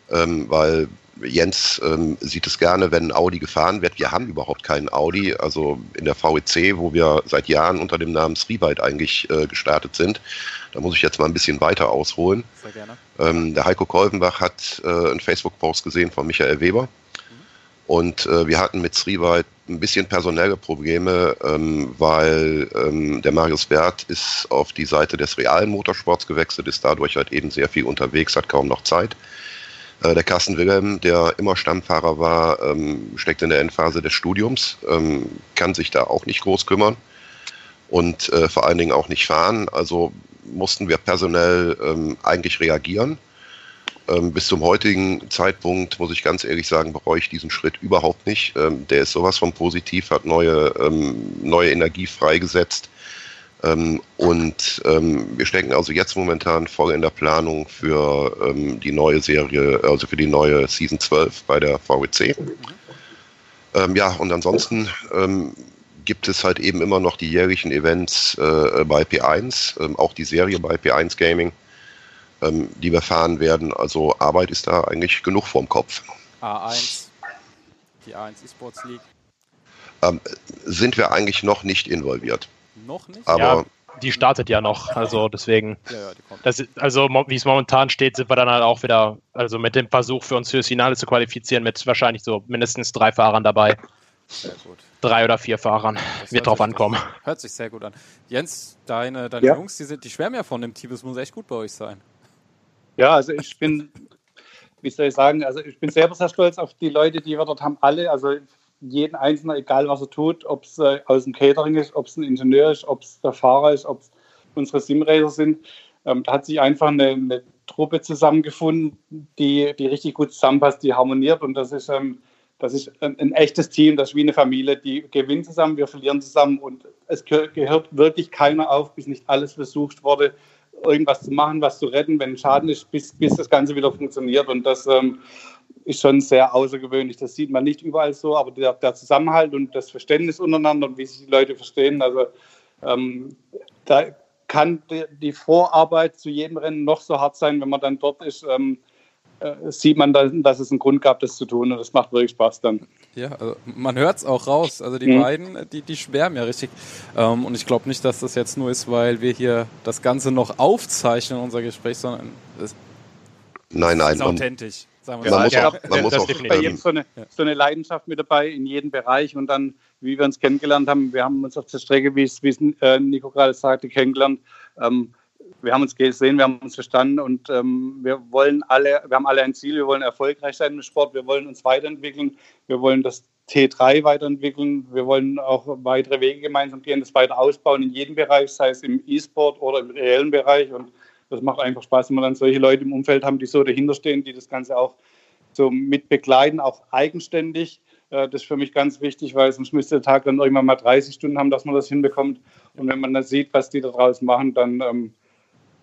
Ja. weil Jens ähm, sieht es gerne, wenn Audi gefahren wird. Wir haben überhaupt keinen Audi. Also in der VEC, wo wir seit Jahren unter dem Namen Srivite eigentlich äh, gestartet sind. Da muss ich jetzt mal ein bisschen weiter ausholen. Sehr gerne. Ähm, der Heiko Kolvenbach hat äh, einen Facebook-Post gesehen von Michael Weber. Mhm. Und äh, wir hatten mit Srivite ein bisschen personelle Probleme, ähm, weil ähm, der Marius Wert ist auf die Seite des realen Motorsports gewechselt, ist dadurch halt eben sehr viel unterwegs, hat kaum noch Zeit. Äh, der Carsten Wilhelm, der immer Stammfahrer war, ähm, steckt in der Endphase des Studiums, ähm, kann sich da auch nicht groß kümmern und äh, vor allen Dingen auch nicht fahren. Also mussten wir personell ähm, eigentlich reagieren. Ähm, bis zum heutigen Zeitpunkt, muss ich ganz ehrlich sagen, bereue ich diesen Schritt überhaupt nicht. Ähm, der ist sowas von positiv, hat neue, ähm, neue Energie freigesetzt und ähm, wir stecken also jetzt momentan voll in der Planung für ähm, die neue Serie, also für die neue Season 12 bei der VWC. Ja, und ansonsten ähm, gibt es halt eben immer noch die jährlichen Events äh, bei P1, ähm, auch die Serie bei P1 Gaming. ähm, die wir fahren werden. Also Arbeit ist da eigentlich genug vorm Kopf. A1, die A1 eSports League. Ähm, sind wir eigentlich noch nicht involviert. Noch nicht? Aber ja, die startet ja noch, also deswegen. Ja, ja, das, also wie es momentan steht, sind wir dann halt auch wieder, also mit dem Versuch für uns fürs Finale zu qualifizieren, mit wahrscheinlich so mindestens drei Fahrern dabei. Sehr gut. Drei oder vier Fahrern. Das Wird drauf ankommen. Hört sich sehr gut an. Jens, deine, deine ja. Jungs, die, sind, die schwärmen ja von dem Team. Es muss echt gut bei euch sein. Ja, also ich bin, wie soll ich sagen, also ich bin selber sehr stolz auf die Leute, die wir dort haben. Alle, also jeden Einzelnen, egal was er tut, ob es äh, aus dem Catering ist, ob es ein Ingenieur ist, ob es der Fahrer ist, ob es unsere Simracer sind. Ähm, da hat sich einfach eine, eine, Truppe zusammengefunden, die, die richtig gut zusammenpasst, die harmoniert und das ist ähm, das ist ein, ein, echtes Team, das ist wie eine Familie, die gewinnen zusammen, wir verlieren zusammen und es gehört wirklich keiner auf, bis nicht alles versucht wurde, irgendwas zu machen, was zu retten, wenn Schaden ist, bis, bis das Ganze wieder funktioniert. Und das ähm, ist schon sehr außergewöhnlich. Das sieht man nicht überall so, aber der, der Zusammenhalt und das Verständnis untereinander und wie sich die Leute verstehen, also ähm, da kann die, die Vorarbeit zu jedem Rennen noch so hart sein, wenn man dann dort ist. Ähm, äh, sieht man dann, dass es einen Grund gab, das zu tun und das macht wirklich Spaß dann. Ja, also man hört es auch raus. Also die mhm. beiden, die, die schwärmen ja richtig. Ähm, und ich glaube nicht, dass das jetzt nur ist, weil wir hier das Ganze noch aufzeichnen, unser Gespräch, sondern es nein, nein, ist authentisch. Sagen wir ja, man muss, ja, man muss auch bei jedem so eine, so eine Leidenschaft mit dabei in jedem Bereich. Und dann, wie wir uns kennengelernt haben, wir haben uns auf der Strecke, wie es, wie es äh, Nico gerade sagte, kennengelernt. Ähm, wir haben uns gesehen, wir haben uns verstanden und ähm, wir wollen alle, wir haben alle ein Ziel, wir wollen erfolgreich sein im Sport, wir wollen uns weiterentwickeln, wir wollen das T3 weiterentwickeln, wir wollen auch weitere Wege gemeinsam gehen, das weiter ausbauen in jedem Bereich, sei es im E-Sport oder im reellen Bereich. Und das macht einfach Spaß, wenn wir dann solche Leute im Umfeld haben, die so dahinter stehen, die das Ganze auch so mit begleiten, auch eigenständig. Äh, das ist für mich ganz wichtig, weil sonst müsste der Tag dann irgendwann mal 30 Stunden haben, dass man das hinbekommt. Und wenn man dann sieht, was die da draußen machen, dann ähm,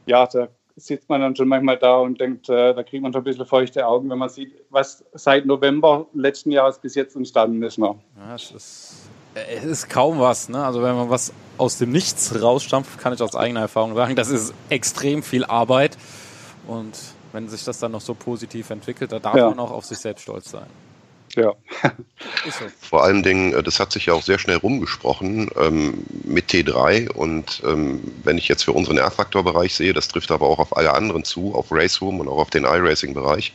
ja, da sitzt man dann schon manchmal da und denkt, äh, da kriegt man schon ein bisschen feuchte Augen, wenn man sieht, was seit November letzten Jahres bis jetzt entstanden ist. Ne? Ja, es, ist, es ist kaum was. Ne? Also wenn man was aus dem Nichts rausstampft, kann ich aus eigener Erfahrung sagen, das ist extrem viel Arbeit. Und wenn sich das dann noch so positiv entwickelt, da darf ja. man auch auf sich selbst stolz sein. Ja. [LAUGHS] Vor allen Dingen, äh, das hat sich ja auch sehr schnell rumgesprochen ähm, mit T3 und ähm, wenn ich jetzt für unseren R-Faktor-Bereich sehe, das trifft aber auch auf alle anderen zu, auf Raceroom und auch auf den iRacing-Bereich.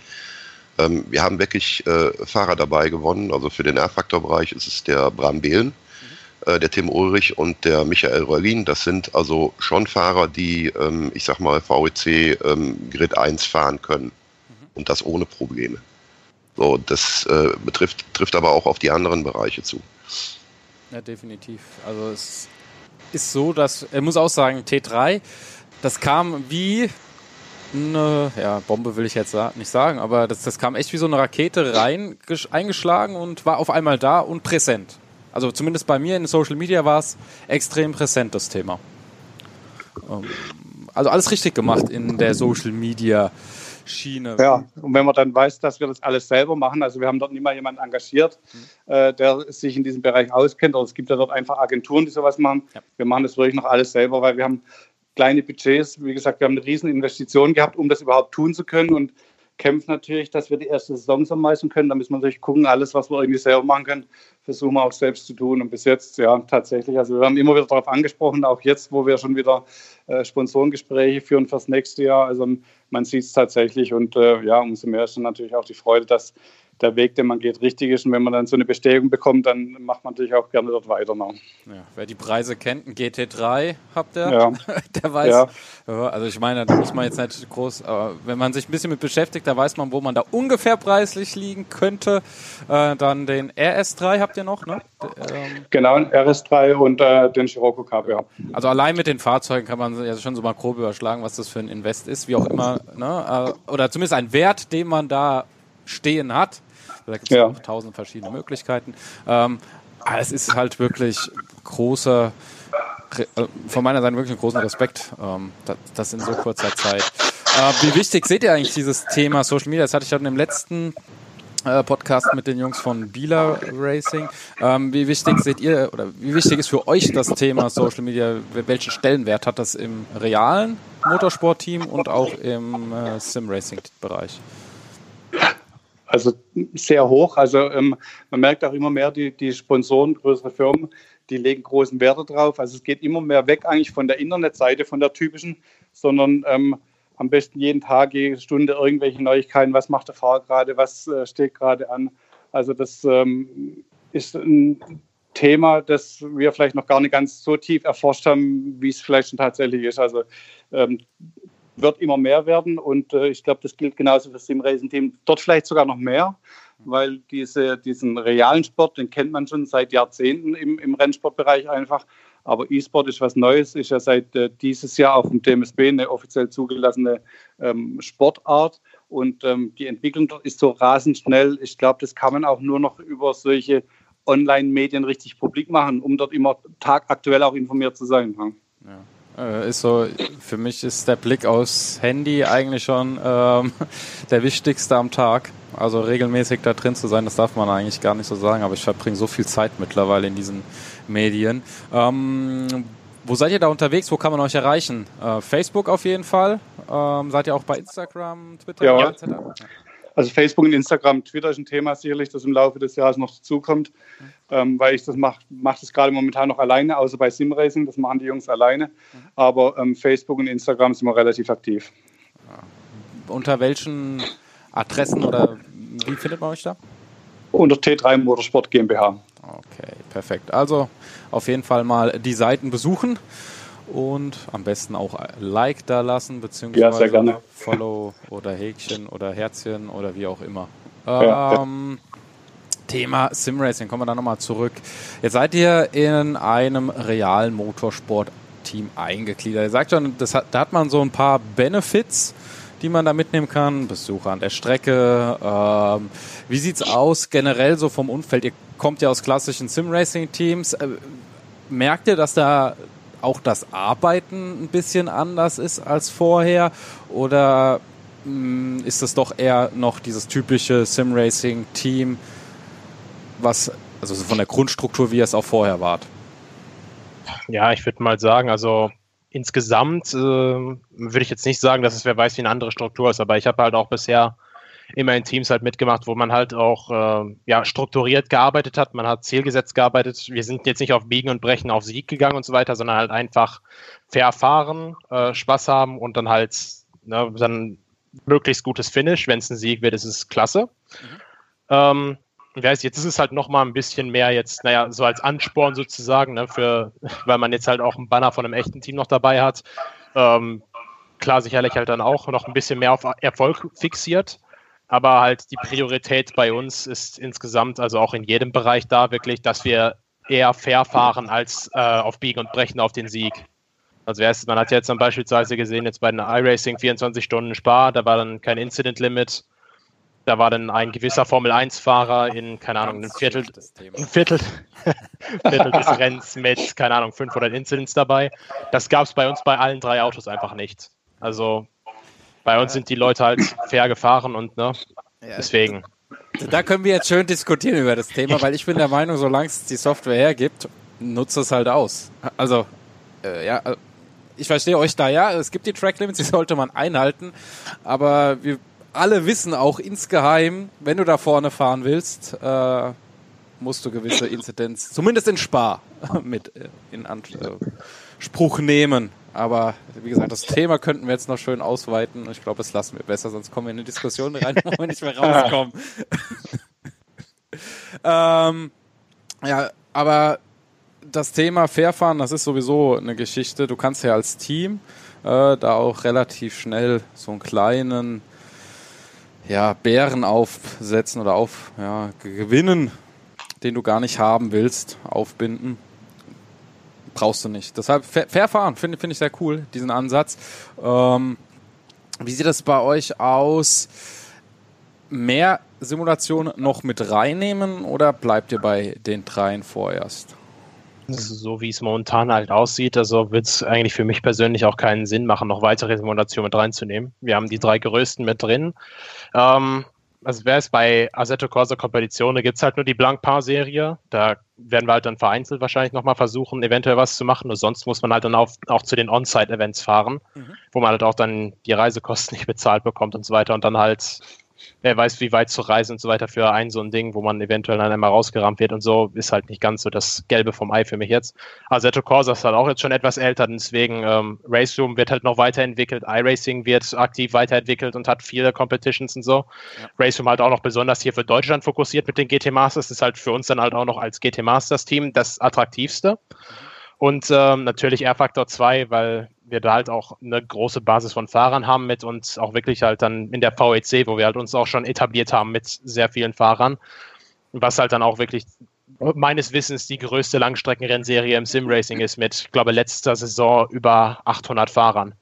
Ähm, wir haben wirklich äh, Fahrer dabei gewonnen, also für den R-Faktor-Bereich ist es der Bram Behlen, mhm. äh, der Tim Ulrich und der Michael Rollin. Das sind also schon Fahrer, die, ähm, ich sag mal, VEC ähm, Grid 1 fahren können mhm. und das ohne Probleme. So, das äh, betrifft, trifft aber auch auf die anderen Bereiche zu. Ja, definitiv. Also es ist so, dass, er muss auch sagen, T3, das kam wie eine, ja, Bombe will ich jetzt nicht sagen, aber das, das kam echt wie so eine Rakete rein, eingeschlagen und war auf einmal da und präsent. Also zumindest bei mir in Social Media war es extrem präsent, das Thema. Ähm, also alles richtig gemacht in der Social Media Schiene. Ja, und wenn man dann weiß, dass wir das alles selber machen, also wir haben dort nicht mal jemanden engagiert, mhm. äh, der sich in diesem Bereich auskennt, oder es gibt ja dort einfach Agenturen, die sowas machen. Ja. Wir machen das wirklich noch alles selber, weil wir haben kleine Budgets. Wie gesagt, wir haben eine riesen Investition gehabt, um das überhaupt tun zu können und kämpfen natürlich, dass wir die erste Saison so meistern können. Da müssen wir natürlich gucken, alles, was wir irgendwie selber machen können, versuchen wir auch selbst zu tun. Und bis jetzt, ja, tatsächlich, also wir werden immer wieder darauf angesprochen, auch jetzt, wo wir schon wieder äh, Sponsorengespräche führen fürs nächste Jahr. Also man sieht es tatsächlich und äh, ja, umso mehr ist dann natürlich auch die Freude, dass der Weg, den man geht, richtig ist. Und wenn man dann so eine Bestätigung bekommt, dann macht man natürlich auch gerne dort weiter. Ne? Ja, wer die Preise kennt, ein GT3 habt ihr, ja. [LAUGHS] der weiß. Ja. Also ich meine, da muss man jetzt nicht groß, aber wenn man sich ein bisschen mit beschäftigt, da weiß man, wo man da ungefähr preislich liegen könnte. Äh, dann den RS3 habt ihr noch, ne? Ähm, genau, den RS3 und äh, den Scirocco Cup, ja. Also allein mit den Fahrzeugen kann man ja schon so mal grob überschlagen, was das für ein Invest ist, wie auch immer. Ne? Äh, oder zumindest ein Wert, den man da stehen hat. Da gibt es ja. auch tausend verschiedene Möglichkeiten. Ähm, aber es ist halt wirklich großer, äh, von meiner Seite wirklich einen großen Respekt, ähm, das in so kurzer Zeit. Äh, wie wichtig seht ihr eigentlich dieses Thema Social Media? Das hatte ich ja im letzten äh, Podcast mit den Jungs von Bieler Racing. Ähm, wie wichtig seht ihr oder wie wichtig ist für euch das Thema Social Media? Welchen Stellenwert hat das im realen Motorsportteam und auch im äh, Sim Racing Bereich? Also sehr hoch. Also ähm, man merkt auch immer mehr, die, die Sponsoren, größere Firmen, die legen großen Wert darauf. Also es geht immer mehr weg eigentlich von der Internetseite, von der typischen, sondern ähm, am besten jeden Tag, jede Stunde irgendwelche Neuigkeiten. Was macht der Fahrer gerade? Was äh, steht gerade an? Also das ähm, ist ein Thema, das wir vielleicht noch gar nicht ganz so tief erforscht haben, wie es vielleicht schon tatsächlich ist. Also ähm, wird immer mehr werden und äh, ich glaube, das gilt genauso für das Sim Racing Team. Dort vielleicht sogar noch mehr, weil diese, diesen realen Sport, den kennt man schon seit Jahrzehnten im, im Rennsportbereich einfach. Aber E-Sport ist was Neues, ist ja seit äh, dieses Jahr auf dem DMSB eine offiziell zugelassene ähm, Sportart. Und ähm, die Entwicklung ist so rasend schnell. Ich glaube, das kann man auch nur noch über solche Online-Medien richtig publik machen, um dort immer tagaktuell auch informiert zu sein. Ja. Äh, ist so, für mich ist der Blick aufs Handy eigentlich schon ähm, [LAUGHS] der wichtigste am Tag. Also regelmäßig da drin zu sein, das darf man eigentlich gar nicht so sagen, aber ich verbringe so viel Zeit mittlerweile in diesen Medien. Ähm, wo seid ihr da unterwegs? Wo kann man euch erreichen? Äh, Facebook auf jeden Fall. Ähm, seid ihr auch bei Instagram, Twitter ja. etc.? Also Facebook und Instagram, Twitter ist ein Thema sicherlich, das im Laufe des Jahres noch dazukommt, mhm. ähm, weil ich das mache, mache das gerade momentan noch alleine, außer bei Simracing, das machen die Jungs alleine. Mhm. Aber ähm, Facebook und Instagram sind wir relativ aktiv. Unter welchen Adressen oder wie findet man euch da? Unter T3 Motorsport GmbH. Okay, perfekt. Also auf jeden Fall mal die Seiten besuchen und am besten auch Like da lassen, beziehungsweise ja, Follow oder Häkchen oder Herzchen oder wie auch immer. Ja, ähm, ja. Thema Simracing, kommen wir da nochmal zurück. Jetzt seid ihr in einem realen Motorsport-Team eingegliedert. Ihr sagt schon, hat, da hat man so ein paar Benefits die man da mitnehmen kann, Besucher an der Strecke. Ähm, wie sieht's aus generell so vom Umfeld? Ihr kommt ja aus klassischen Sim-Racing-Teams. Äh, merkt ihr, dass da auch das Arbeiten ein bisschen anders ist als vorher? Oder mh, mm, ist es doch eher noch dieses typische Sim-Racing-Team, was, also von der Grundstruktur, wie es auch vorher war? Ja, ich würde mal sagen, also insgesamt äh, würde ich jetzt nicht sagen, dass es wer weiß, wie eine andere Struktur ist, aber ich habe halt auch bisher immer in Teams halt mitgemacht, wo man halt auch äh, ja, strukturiert gearbeitet hat, man hat zielgesetzt gearbeitet. Wir sind jetzt nicht auf Biegen und Brechen auf Sieg gegangen und so weiter, sondern halt einfach fair fahren, äh, Spaß haben und dann halt ne, dann möglichst gutes Finish. Wenn es ein Sieg wird, ist es klasse. Mhm. Ähm, weiß, jetzt ist es halt noch mal ein bisschen mehr jetzt, naja, so als Ansporn sozusagen, ne, für, weil man jetzt halt auch einen Banner von einem echten Team noch dabei hat. Ähm, klar, sicherlich halt dann auch noch ein bisschen mehr auf Erfolg fixiert. Aber halt die Priorität bei uns ist insgesamt, also auch in jedem Bereich da wirklich, dass wir eher fair fahren als äh, auf Biegen und Brechen auf den Sieg. Also erst, man hat jetzt dann beispielsweise gesehen, jetzt bei den iRacing 24 Stunden Spar, da war dann kein Incident Limit. Da war dann ein gewisser Formel-1-Fahrer in, keine Ahnung, ein Viertel, [LAUGHS] ein Viertel, [LAUGHS] Viertel des Rennens mit, keine Ahnung, 500 Incidents dabei. Das gab es bei uns bei allen drei Autos einfach nicht. Also bei uns sind die Leute halt fair gefahren und ne, deswegen. Da können wir jetzt schön diskutieren über das Thema, weil ich bin der Meinung, solange es die Software hergibt, nutzt es halt aus. Also, äh, ja, äh, ich verstehe euch da, ja, es gibt die Track Limits, die sollte man einhalten, aber wir alle wissen auch insgeheim, wenn du da vorne fahren willst, äh, musst du gewisse Inzidenz, zumindest in Spar, [LAUGHS] mit äh, in Anspruch nehmen. Aber wie gesagt, das Thema könnten wir jetzt noch schön ausweiten. Ich glaube, das lassen wir besser, sonst kommen wir in eine Diskussion rein, wo wir nicht mehr rauskommen. [LAUGHS] ähm, ja, aber das Thema Fairfahren, das ist sowieso eine Geschichte. Du kannst ja als Team äh, da auch relativ schnell so einen kleinen ja, Bären aufsetzen oder auf ja, gewinnen, den du gar nicht haben willst, aufbinden. Brauchst du nicht. Deshalb fair, fahren, finde find ich sehr cool, diesen Ansatz. Ähm, wie sieht das bei euch aus? Mehr Simulationen noch mit reinnehmen oder bleibt ihr bei den dreien vorerst? So wie es momentan halt aussieht, also wird es eigentlich für mich persönlich auch keinen Sinn machen, noch weitere Simulationen mit reinzunehmen. Wir haben die drei größten mit drin. Ähm, also wäre es bei Assetto Corsa Competizione, gibt es halt nur die Blancpain-Serie. Da werden wir halt dann vereinzelt wahrscheinlich nochmal versuchen, eventuell was zu machen. Und sonst muss man halt dann auch, auch zu den On-Site-Events fahren, mhm. wo man halt auch dann die Reisekosten [LAUGHS] nicht bezahlt bekommt und so weiter und dann halt wer weiß, wie weit zu reisen und so weiter für ein so ein Ding, wo man eventuell dann einmal rausgerammt wird und so, ist halt nicht ganz so das Gelbe vom Ei für mich jetzt. Assetto Corsa ist halt auch jetzt schon etwas älter, deswegen ähm, Race Room wird halt noch weiterentwickelt, iRacing wird aktiv weiterentwickelt und hat viele Competitions und so. Ja. Race Room halt auch noch besonders hier für Deutschland fokussiert mit den GT Masters, ist halt für uns dann halt auch noch als GT Masters Team das attraktivste. Mhm. Und ähm, natürlich R-Factor 2, weil wir da halt auch eine große Basis von Fahrern haben mit uns auch wirklich halt dann in der VEC, wo wir halt uns auch schon etabliert haben mit sehr vielen Fahrern, was halt dann auch wirklich meines Wissens die größte Langstreckenrennserie im Sim-Racing ist mit, ich glaube, letzter Saison über 800 Fahrern.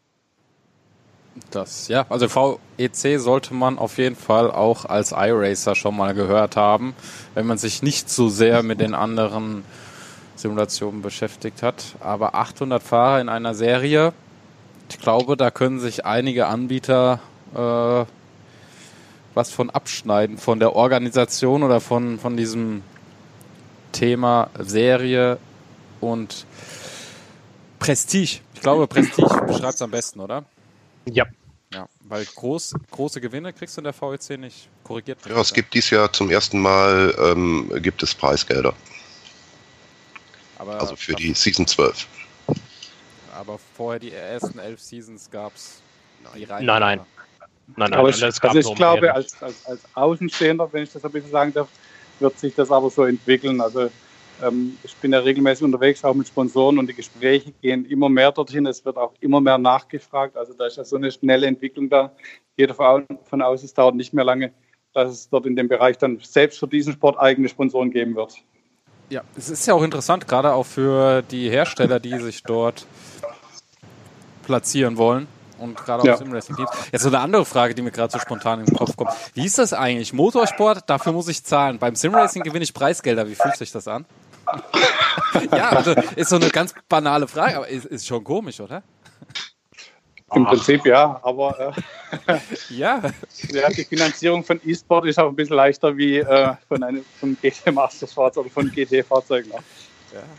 Das, ja, also VEC sollte man auf jeden Fall auch als iRacer schon mal gehört haben, wenn man sich nicht so sehr mit den anderen Simulationen beschäftigt hat. Aber 800 Fahrer in einer Serie, ich glaube, da können sich einige Anbieter äh, was von abschneiden, von der Organisation oder von, von diesem Thema Serie und Prestige. Ich glaube, Prestige [CLEARS THROAT] beschreibt es am besten, oder? Ja. Ja, weil groß, große Gewinne kriegst du in der VEC nicht. Korrigiert. Ja, es gibt dieses Jahr zum ersten Mal ähm, gibt es Preisgelder. Aber also für die Season 12. Aber vorher die ersten elf Seasons gab es die Reihe. Nein, nein. Nein, nein, aber ich, also ich glaube, als, als, als Außenstehender, wenn ich das ein bisschen sagen darf, wird sich das aber so entwickeln. Also ähm, ich bin ja regelmäßig unterwegs, auch mit Sponsoren und die Gespräche gehen immer mehr dorthin. Es wird auch immer mehr nachgefragt. Also da ist ja so eine schnelle Entwicklung da. Jeder davon aus, es dauert nicht mehr lange, dass es dort in dem Bereich dann selbst für diesen Sport eigene Sponsoren geben wird. Ja, es ist ja auch interessant, gerade auch für die Hersteller, die sich dort platzieren wollen und gerade ja. auch Simracing Teams. Jetzt so eine andere Frage, die mir gerade so spontan in den Kopf kommt. Wie ist das eigentlich? Motorsport, dafür muss ich zahlen. Beim Simracing gewinne ich Preisgelder. Wie fühlt sich das an? [LAUGHS] ja, also ist so eine ganz banale Frage, aber ist, ist schon komisch, oder? Im Prinzip ja, aber äh, [LAUGHS] ja. ja. Die Finanzierung von E-Sport ist auch ein bisschen leichter wie äh, von einem von GT Masters Fahrzeug oder von GT-Fahrzeugen. Ja.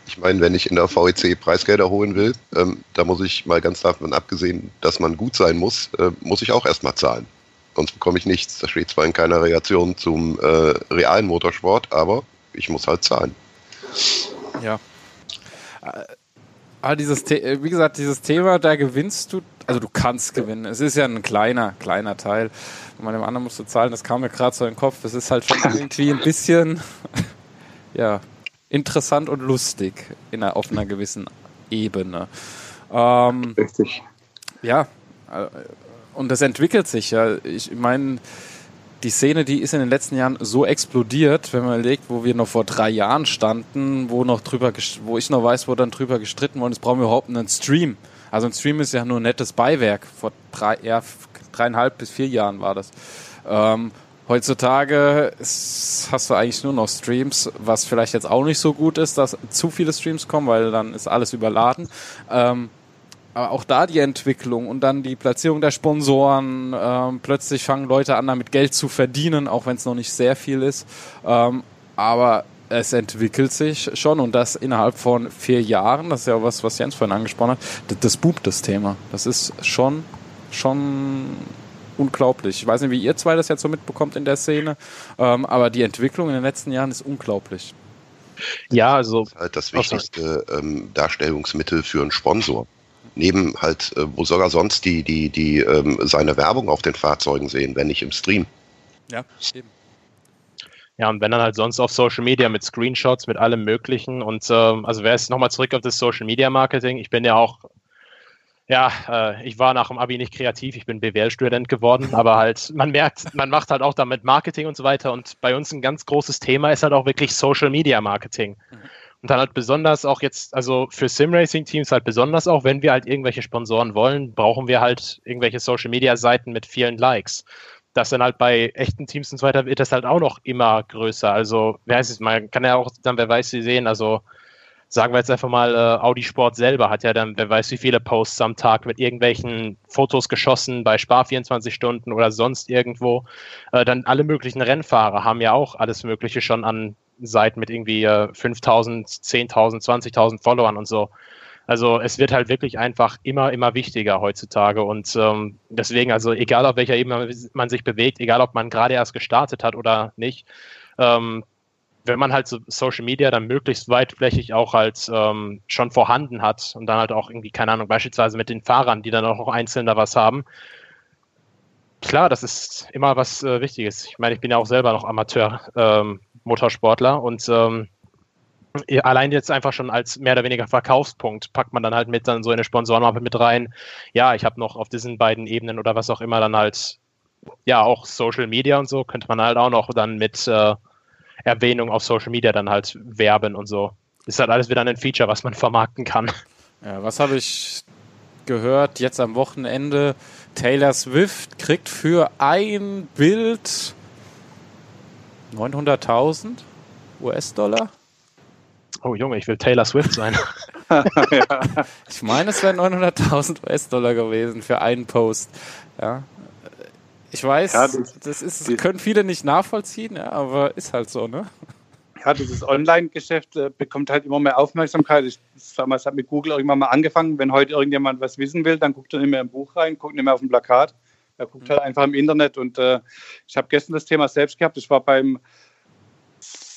Ich meine, wenn ich in der VEC Preisgelder holen will, ähm, da muss ich mal ganz davon abgesehen, dass man gut sein muss, äh, muss ich auch erstmal zahlen. Sonst bekomme ich nichts. Das steht zwar in keiner Relation zum äh, realen Motorsport, aber ich muss halt zahlen. Ja. Aber ah, dieses, wie gesagt, dieses Thema, da gewinnst du also du kannst gewinnen. Es ist ja ein kleiner, kleiner Teil. Und bei dem anderen musst du zahlen, das kam mir gerade so in den Kopf. Das ist halt schon [LAUGHS] irgendwie ein bisschen, [LAUGHS] ja, interessant und lustig in einer, auf einer gewissen Ebene. Ähm, Richtig. Ja, äh, und das entwickelt sich ja. Ich meine, die Szene, die ist in den letzten Jahren so explodiert, wenn man überlegt, wo wir noch vor drei Jahren standen, wo noch drüber, wo ich noch weiß, wo dann drüber gestritten wurde, jetzt brauchen wir überhaupt einen Stream. Also ein Stream ist ja nur nettes Beiwerk. Vor drei, ja, dreieinhalb bis vier Jahren war das. Ähm, heutzutage hast du eigentlich nur noch Streams, was vielleicht jetzt auch nicht so gut ist, dass zu viele Streams kommen, weil dann ist alles überladen. Ähm, aber auch da die Entwicklung und dann die Platzierung der Sponsoren. Ähm, plötzlich fangen Leute an, damit Geld zu verdienen, auch wenn es noch nicht sehr viel ist. Ähm, aber es entwickelt sich schon und das innerhalb von vier Jahren, das ist ja was, was Jens vorhin angesprochen hat, das, das boomt das Thema. Das ist schon, schon unglaublich. Ich weiß nicht, wie ihr zwei das jetzt so mitbekommt in der Szene, ähm, aber die Entwicklung in den letzten Jahren ist unglaublich. Ja, also. Das ist halt das wichtigste ähm, Darstellungsmittel für einen Sponsor. Neben halt, äh, wo soll er sonst die, die, die ähm, seine Werbung auf den Fahrzeugen sehen, wenn nicht im Stream? Ja, eben. Ja, und wenn dann halt sonst auf Social Media mit Screenshots, mit allem Möglichen. Und ähm, also wäre es nochmal zurück auf das Social Media Marketing. Ich bin ja auch, ja, äh, ich war nach dem Abi nicht kreativ, ich bin BWL-Student geworden, [LAUGHS] aber halt, man merkt, man macht halt auch damit Marketing und so weiter. Und bei uns ein ganz großes Thema ist halt auch wirklich Social Media Marketing. Mhm. Und dann halt besonders auch jetzt, also für Sim-Racing-Teams halt besonders auch, wenn wir halt irgendwelche Sponsoren wollen, brauchen wir halt irgendwelche Social-Media-Seiten mit vielen Likes das dann halt bei echten Teams und so weiter wird das halt auch noch immer größer. Also, wer heißt es, man kann ja auch dann, wer weiß, sie sehen, also sagen wir jetzt einfach mal, äh, Audi Sport selber hat ja dann, wer weiß wie viele Posts am Tag mit irgendwelchen Fotos geschossen bei Spar 24 Stunden oder sonst irgendwo. Äh, dann alle möglichen Rennfahrer haben ja auch alles Mögliche schon an Seiten mit irgendwie äh, 5000, 10.000, 20.000 Followern und so. Also es wird halt wirklich einfach immer, immer wichtiger heutzutage und ähm, deswegen, also egal auf welcher Ebene man sich bewegt, egal ob man gerade erst gestartet hat oder nicht, ähm, wenn man halt so Social Media dann möglichst weitflächig auch halt ähm, schon vorhanden hat und dann halt auch irgendwie, keine Ahnung, beispielsweise mit den Fahrern, die dann auch noch einzeln da was haben, klar, das ist immer was äh, Wichtiges. Ich meine, ich bin ja auch selber noch Amateur-Motorsportler ähm, und ähm, allein jetzt einfach schon als mehr oder weniger Verkaufspunkt packt man dann halt mit dann so eine Sponsorenmappe mit rein. Ja, ich habe noch auf diesen beiden Ebenen oder was auch immer dann halt, ja, auch Social Media und so könnte man halt auch noch dann mit äh, Erwähnung auf Social Media dann halt werben und so. Ist halt alles wieder ein Feature, was man vermarkten kann. Ja, was habe ich gehört jetzt am Wochenende? Taylor Swift kriegt für ein Bild 900.000 US-Dollar. Oh Junge, ich will Taylor Swift sein. ja. [LAUGHS] [LAUGHS] Ich meine, es wären 900.000 US-Dollar gewesen für einen Post. Ja. Ich weiß, ja, das, das ist, können viele nicht nachvollziehen, ja, aber ist halt so, ne? Ja, dieses Online-Geschäft äh, bekommt halt immer mehr Aufmerksamkeit. Ich sag mal, es hat mit Google irgendwann mal angefangen. Wenn heute irgendjemand was wissen will, dann guckt er nicht mehr im Buch rein, guckt nicht mehr auf dem Plakat. Er guckt mhm. halt einfach im Internet. Und äh, ich habe gestern das Thema selbst gehabt. Ich war beim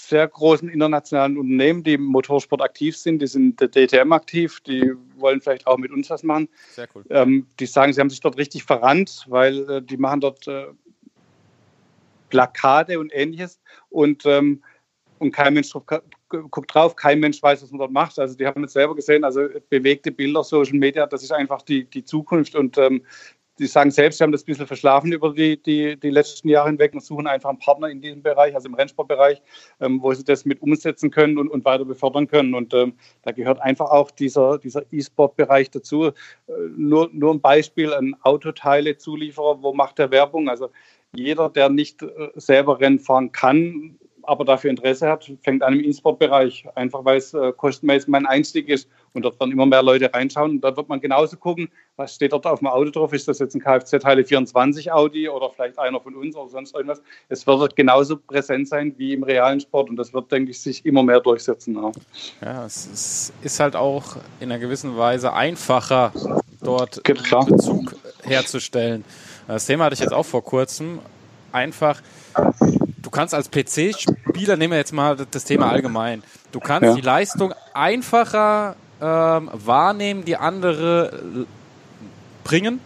sehr großen internationalen Unternehmen, die im Motorsport aktiv sind. Die sind der DTM aktiv, die wollen vielleicht auch mit uns was machen. Sehr cool. Ähm, die sagen, sie haben sich dort richtig verrannt, weil äh, die machen dort äh, Plakate und ähnliches und, ähm, und kein Mensch guckt drauf, kein Mensch weiß, was man dort macht. Also die haben es selber gesehen, also bewegte Bilder, Social Media, das ist einfach die, die Zukunft und ähm, die sagen selbst, sie haben das ein bisschen verschlafen über die, die, die letzten Jahre hinweg und suchen einfach einen Partner in diesem Bereich, also im Rennsportbereich, ähm, wo sie das mit umsetzen können und, und weiter befördern können. Und ähm, da gehört einfach auch dieser, E-Sport-Bereich dazu. Äh, nur, nur ein Beispiel, ein Autoteile-Zulieferer, wo macht der Werbung? Also jeder, der nicht äh, selber Rennen fahren kann, aber dafür Interesse hat, fängt an im E-Sport-Bereich, einfach weil es äh, kostenmäßig mein Einstieg ist. Und dort werden immer mehr Leute reinschauen. Und dort wird man genauso gucken, was steht dort auf dem Auto drauf. Ist das jetzt ein Kfz-Teile 24 Audi oder vielleicht einer von uns oder sonst irgendwas? Es wird genauso präsent sein wie im realen Sport. Und das wird, denke ich, sich immer mehr durchsetzen. Ja, ja es ist halt auch in einer gewissen Weise einfacher, dort Bezug herzustellen. Das Thema hatte ich jetzt auch vor kurzem. Einfach du kannst als PC-Spieler, nehmen wir jetzt mal das Thema allgemein, du kannst ja. die Leistung einfacher ähm, wahrnehmen, die andere bringen,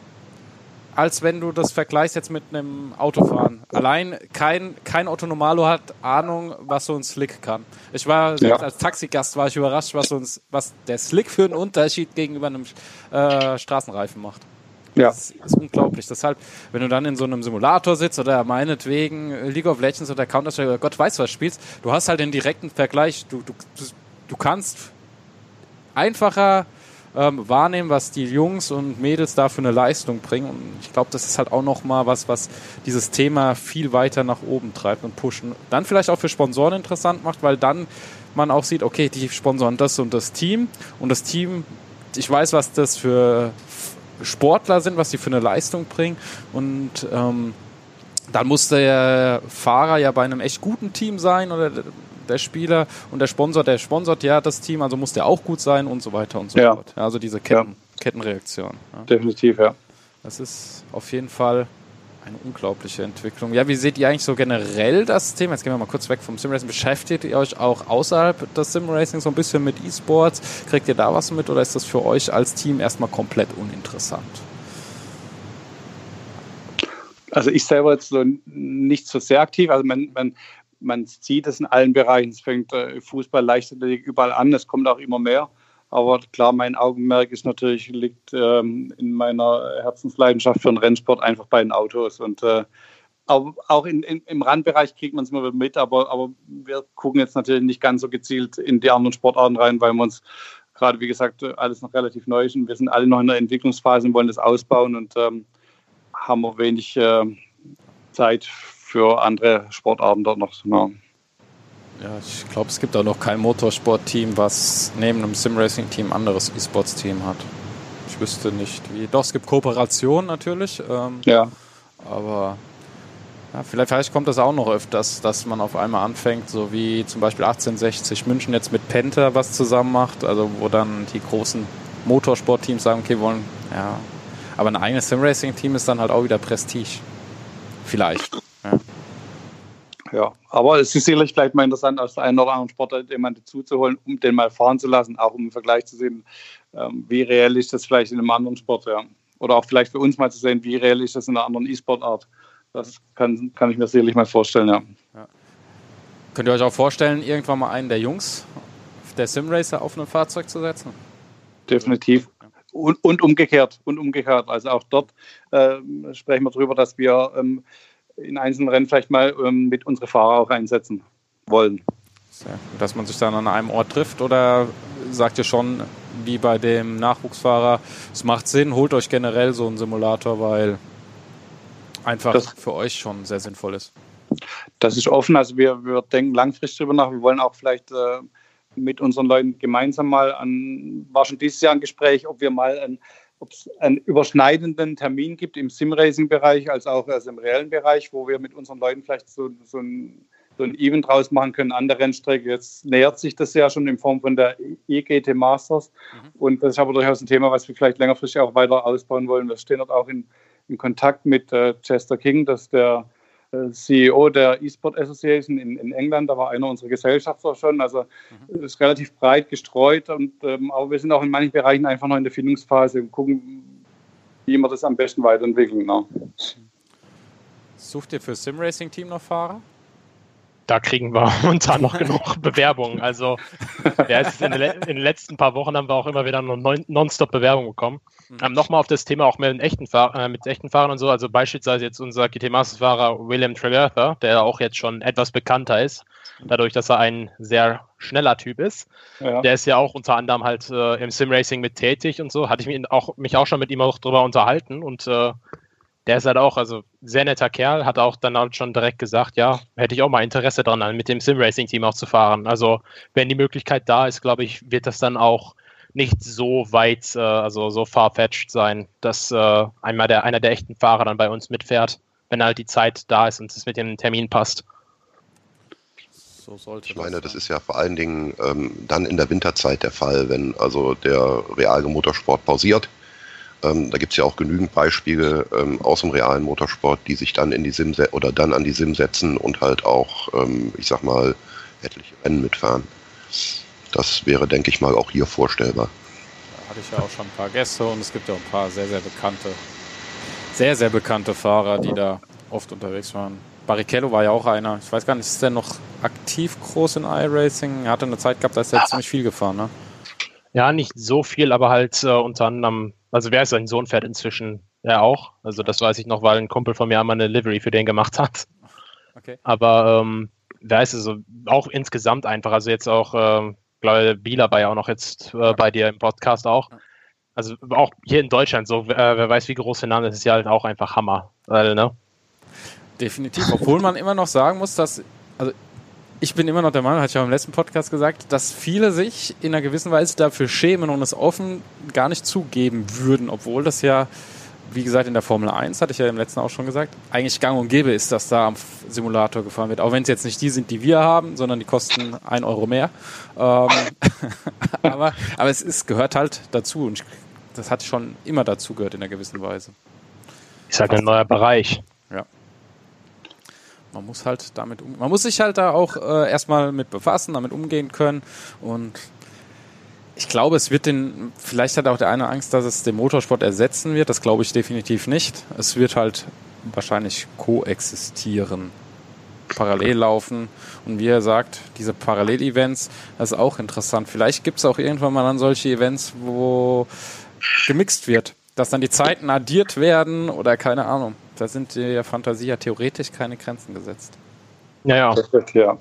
als wenn du das vergleichst jetzt mit einem Autofahren. Allein kein, kein Autonomalo hat Ahnung, was so ein Slick kann. Ich war, ja. als Taxigast war ich überrascht, was, uns, was der Slick für einen Unterschied gegenüber einem äh, Straßenreifen macht. Ja. Das ist unglaublich. Deshalb, wenn du dann in so einem Simulator sitzt oder meinetwegen League of Legends oder Counter-Strike oder Gott weiß was spielst, du hast halt den direkten Vergleich. Du, du, du kannst einfacher ähm, wahrnehmen, was die Jungs und Mädels da für eine Leistung bringen. Und ich glaube, das ist halt auch nochmal was, was dieses Thema viel weiter nach oben treibt und pushen. Dann vielleicht auch für Sponsoren interessant macht, weil dann man auch sieht, okay, die sponsoren das und das Team und das Team, ich weiß, was das für Sportler sind, was die für eine Leistung bringen. Und ähm, dann muss der Fahrer ja bei einem echt guten Team sein oder der Spieler und der Sponsor, der sponsort ja das Team, also muss der auch gut sein und so weiter und so ja. fort. Also diese Ketten, ja. Kettenreaktion. Ja. Definitiv, ja. Das ist auf jeden Fall eine unglaubliche Entwicklung. Ja, wie seht ihr eigentlich so generell das Thema? Jetzt gehen wir mal kurz weg vom Simracing. Beschäftigt ihr euch auch außerhalb des Simracing so ein bisschen mit E-Sports? Kriegt ihr da was mit oder ist das für euch als Team erstmal komplett uninteressant? Also ich selber jetzt so nicht so sehr aktiv. Also man, man, man sieht es in allen Bereichen. Es fängt äh, Fußball, Leichtathletik überall an. Es kommt auch immer mehr. Aber klar, mein Augenmerk ist natürlich, liegt ähm, in meiner Herzensleidenschaft für den Rennsport einfach bei den Autos. Und äh, auch, auch in, in, im Randbereich kriegt man es mal mit, aber, aber wir gucken jetzt natürlich nicht ganz so gezielt in die anderen Sportarten rein, weil wir uns gerade, wie gesagt, alles noch relativ neu ist und wir sind alle noch in der Entwicklungsphase und wollen das ausbauen und ähm, haben wir wenig äh, Zeit für andere Sportarten dort noch. Genau. Ja, ich glaube, es gibt auch noch kein Motorsport-Team, was neben einem Sim-Racing-Team anderes E-Sports-Team hat. Ich wüsste nicht wie. Doch, es gibt Kooperationen natürlich. Ähm, ja. Aber ja, vielleicht, vielleicht kommt das auch noch öfters, dass man auf einmal anfängt, so wie zum Beispiel 1860 München jetzt mit Penta was zusammen macht, also wo dann die großen Motorsportteams sagen, okay, wollen, ja. Aber ein eigenes Sim-Racing-Team ist dann halt auch wieder Prestige. Vielleicht. Ja. Ja, aber es ist sicherlich vielleicht mal interessant, aus einem oder anderen Sportler jemanden zuzuholen, um den mal fahren zu lassen, auch um im Vergleich zu sehen, ähm, wie reell ist das vielleicht in einem anderen Sport, ja. Oder auch vielleicht für uns mal zu sehen, wie reell ist das in einer anderen E-Sport-Art. Das kann, kann ich mir sicherlich mal vorstellen, ja. ja. Könnt ihr euch auch vorstellen, irgendwann mal einen der Jungs der Simracer auf ein Fahrzeug zu setzen? Definitiv. Und, und umgekehrt. Und umgekehrt. Also auch dort äh, sprechen wir darüber, dass wir ähm, in einzelnen Rennen vielleicht mal ähm, mit unsere Fahrer auch einsetzen wollen. Dass man sich dann an einem Ort trifft oder sagt ihr schon, wie bei dem Nachwuchsfahrer, es macht Sinn, holt euch generell so einen Simulator, weil einfach das, für euch schon sehr sinnvoll ist. Das ist offen, also wir, wir denken langfristig darüber nach. Wir wollen auch vielleicht äh, mit unseren Leuten gemeinsam mal an, war schon dieses Jahr ein Gespräch, ob wir mal ein ob es einen überschneidenden Termin gibt im Sim-Racing-Bereich als auch also im reellen Bereich, wo wir mit unseren Leuten vielleicht so, so, ein, so ein Event draus machen können an der Rennstrecke. Jetzt nähert sich das ja schon in Form von der EGT Masters. Mhm. Und das ist aber durchaus ein Thema, was wir vielleicht längerfristig auch weiter ausbauen wollen. Wir stehen dort auch in, in Kontakt mit äh, Chester King, das ist der CEO der eSport Association in, in, England, da war einer unserer Gesellschafter schon. Also mhm. ist relativ breit gestreut, und, ähm, aber wir sind auch in manchen Bereichen einfach noch in der Findungsphase und gucken, wie wir das am besten weiterentwickeln. Ne? Sucht ihr für Sim Racing Team noch Fahrer? Da kriegen wir [LAUGHS] momentan noch [LAUGHS] genug Bewerbungen. Also ja, in, den, in, den letzten paar Wochen haben wir auch immer wieder nonstop Bewerbungen bekommen. Mhm. Ähm, Nochmal auf das Thema auch mit echten, Fahr äh, mit echten Fahrern und so. Also beispielsweise jetzt unser GT Masters Fahrer William Trevertha, der auch jetzt schon etwas bekannter ist, dadurch, dass er ein sehr schneller Typ ist. Ja. Der ist ja auch unter anderem halt äh, im Sim Racing mit tätig und so. Hatte ich mich auch, mich auch schon mit ihm auch drüber unterhalten und äh, der ist halt auch, also sehr netter Kerl, hat auch dann halt schon direkt gesagt, ja, hätte ich auch mal Interesse dran, mit dem Sim-Racing-Team auch zu fahren. Also wenn die Möglichkeit da ist, glaube ich, wird das dann auch nicht so weit, äh, also so farfetched sein, dass äh, einmal der, einer der echten Fahrer dann bei uns mitfährt, wenn halt die Zeit da ist und es mit dem Termin passt. So ich meine, das ist ja vor allen Dingen ähm, dann in der Winterzeit der Fall, wenn also der reale Motorsport pausiert ähm, da gibt es ja auch genügend Beispiele ähm, aus dem realen Motorsport, die sich dann in die Sim oder dann an die Sim setzen und halt auch, ähm, ich sag mal, etliche Rennen mitfahren. Das wäre, denke ich mal, auch hier vorstellbar. Da hatte ich ja auch schon ein paar Gäste und es gibt ja auch ein paar sehr, sehr bekannte, sehr, sehr bekannte Fahrer, die da oft unterwegs waren. Barrichello war ja auch einer. Ich weiß gar nicht, ist der noch aktiv groß in iRacing? Er hatte eine Zeit gehabt, da ist er ziemlich viel gefahren, ne? Ja, nicht so viel, aber halt äh, unter anderem also wer ist sein Sohn fährt inzwischen ja auch. Also das weiß ich noch, weil ein Kumpel von mir einmal eine Livery für den gemacht hat. Okay. Aber ähm, wer ist es so, auch insgesamt einfach. Also jetzt auch, äh, glaube Bieler war ja auch noch jetzt äh, bei dir im Podcast auch. Also auch hier in Deutschland so, äh, wer weiß, wie groß der Name ist, ist ja halt auch einfach Hammer. Weil, ne? Definitiv, obwohl man immer noch sagen muss, dass, also ich bin immer noch der Meinung, hatte ich auch im letzten Podcast gesagt, dass viele sich in einer gewissen Weise dafür schämen und es offen gar nicht zugeben würden, obwohl das ja, wie gesagt, in der Formel 1, hatte ich ja im letzten auch schon gesagt, eigentlich gang und gäbe ist, dass da am Simulator gefahren wird. Auch wenn es jetzt nicht die sind, die wir haben, sondern die kosten ein Euro mehr. Ähm, [LAUGHS] aber, aber es ist, gehört halt dazu und das hat schon immer dazu gehört in einer gewissen Weise. Ist halt ein neuer Bereich. Man muss halt damit um, man muss sich halt da auch äh, erstmal mit befassen, damit umgehen können und ich glaube, es wird den, vielleicht hat auch der eine Angst, dass es den Motorsport ersetzen wird. Das glaube ich definitiv nicht. Es wird halt wahrscheinlich koexistieren, parallel laufen. Und wie er sagt, diese Parallel-Events, das ist auch interessant. Vielleicht gibt es auch irgendwann mal dann solche Events, wo gemixt wird, dass dann die Zeiten addiert werden oder keine Ahnung. Da sind der Fantasie ja theoretisch keine Grenzen gesetzt. Ja, ja. Das wird klar.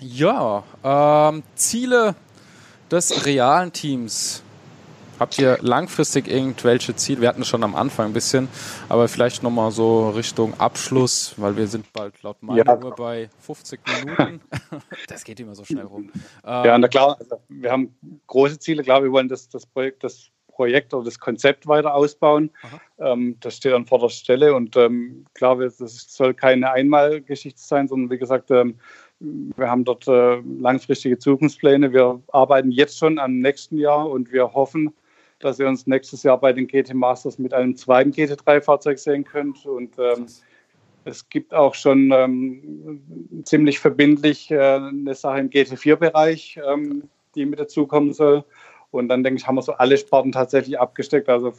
Ja, ähm, Ziele des realen Teams Habt ihr langfristig irgendwelche Ziele? Wir hatten es schon am Anfang ein bisschen, aber vielleicht nochmal so Richtung Abschluss, weil wir sind bald laut meiner ja. Uhr bei 50 Minuten. [LAUGHS] das geht immer so schnell rum. Ja, na klar, also wir haben große Ziele. Klar, wir wollen das, das Projekt, das Projekt oder das Konzept weiter ausbauen. Ähm, das steht an vorder Stelle und ähm, klar, das soll keine Einmalgeschichte sein, sondern wie gesagt, ähm, wir haben dort äh, langfristige Zukunftspläne. Wir arbeiten jetzt schon am nächsten Jahr und wir hoffen, dass ihr uns nächstes Jahr bei den GT Masters mit einem zweiten GT3-Fahrzeug sehen könnt. Und ähm, es gibt auch schon ähm, ziemlich verbindlich äh, eine Sache im GT4-Bereich, ähm, die mit dazukommen soll. Und dann denke ich, haben wir so alle Sparten tatsächlich abgesteckt. Also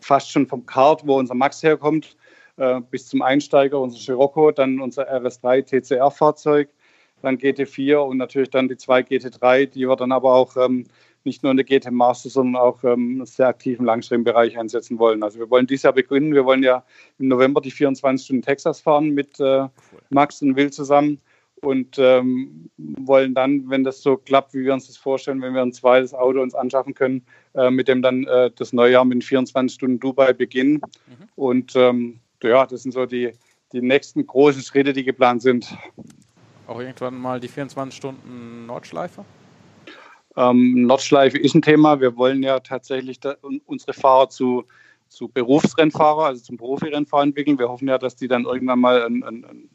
fast schon vom Kart, wo unser Max herkommt, äh, bis zum Einsteiger, unser Scirocco, dann unser RS3 TCR-Fahrzeug, dann GT4 und natürlich dann die zwei GT3, die wir dann aber auch ähm, nicht nur in der GT Master, sondern auch ähm, sehr aktiv im Langstreckenbereich einsetzen wollen. Also wir wollen dieses Jahr begründen. Wir wollen ja im November die 24 Stunden Texas fahren mit äh, Max und Will zusammen und ähm, wollen dann, wenn das so klappt, wie wir uns das vorstellen, wenn wir ein zweites Auto uns anschaffen können, äh, mit dem dann äh, das Neujahr mit 24 Stunden Dubai beginnen. Mhm. Und ähm, ja, das sind so die, die nächsten großen Schritte, die geplant sind. Auch irgendwann mal die 24 Stunden Nordschleife? Ähm, Nordschleife ist ein Thema. Wir wollen ja tatsächlich da, unsere Fahrer zu, zu Berufsrennfahrer, also zum Profirennfahrer entwickeln. Wir hoffen ja, dass die dann irgendwann mal einen, einen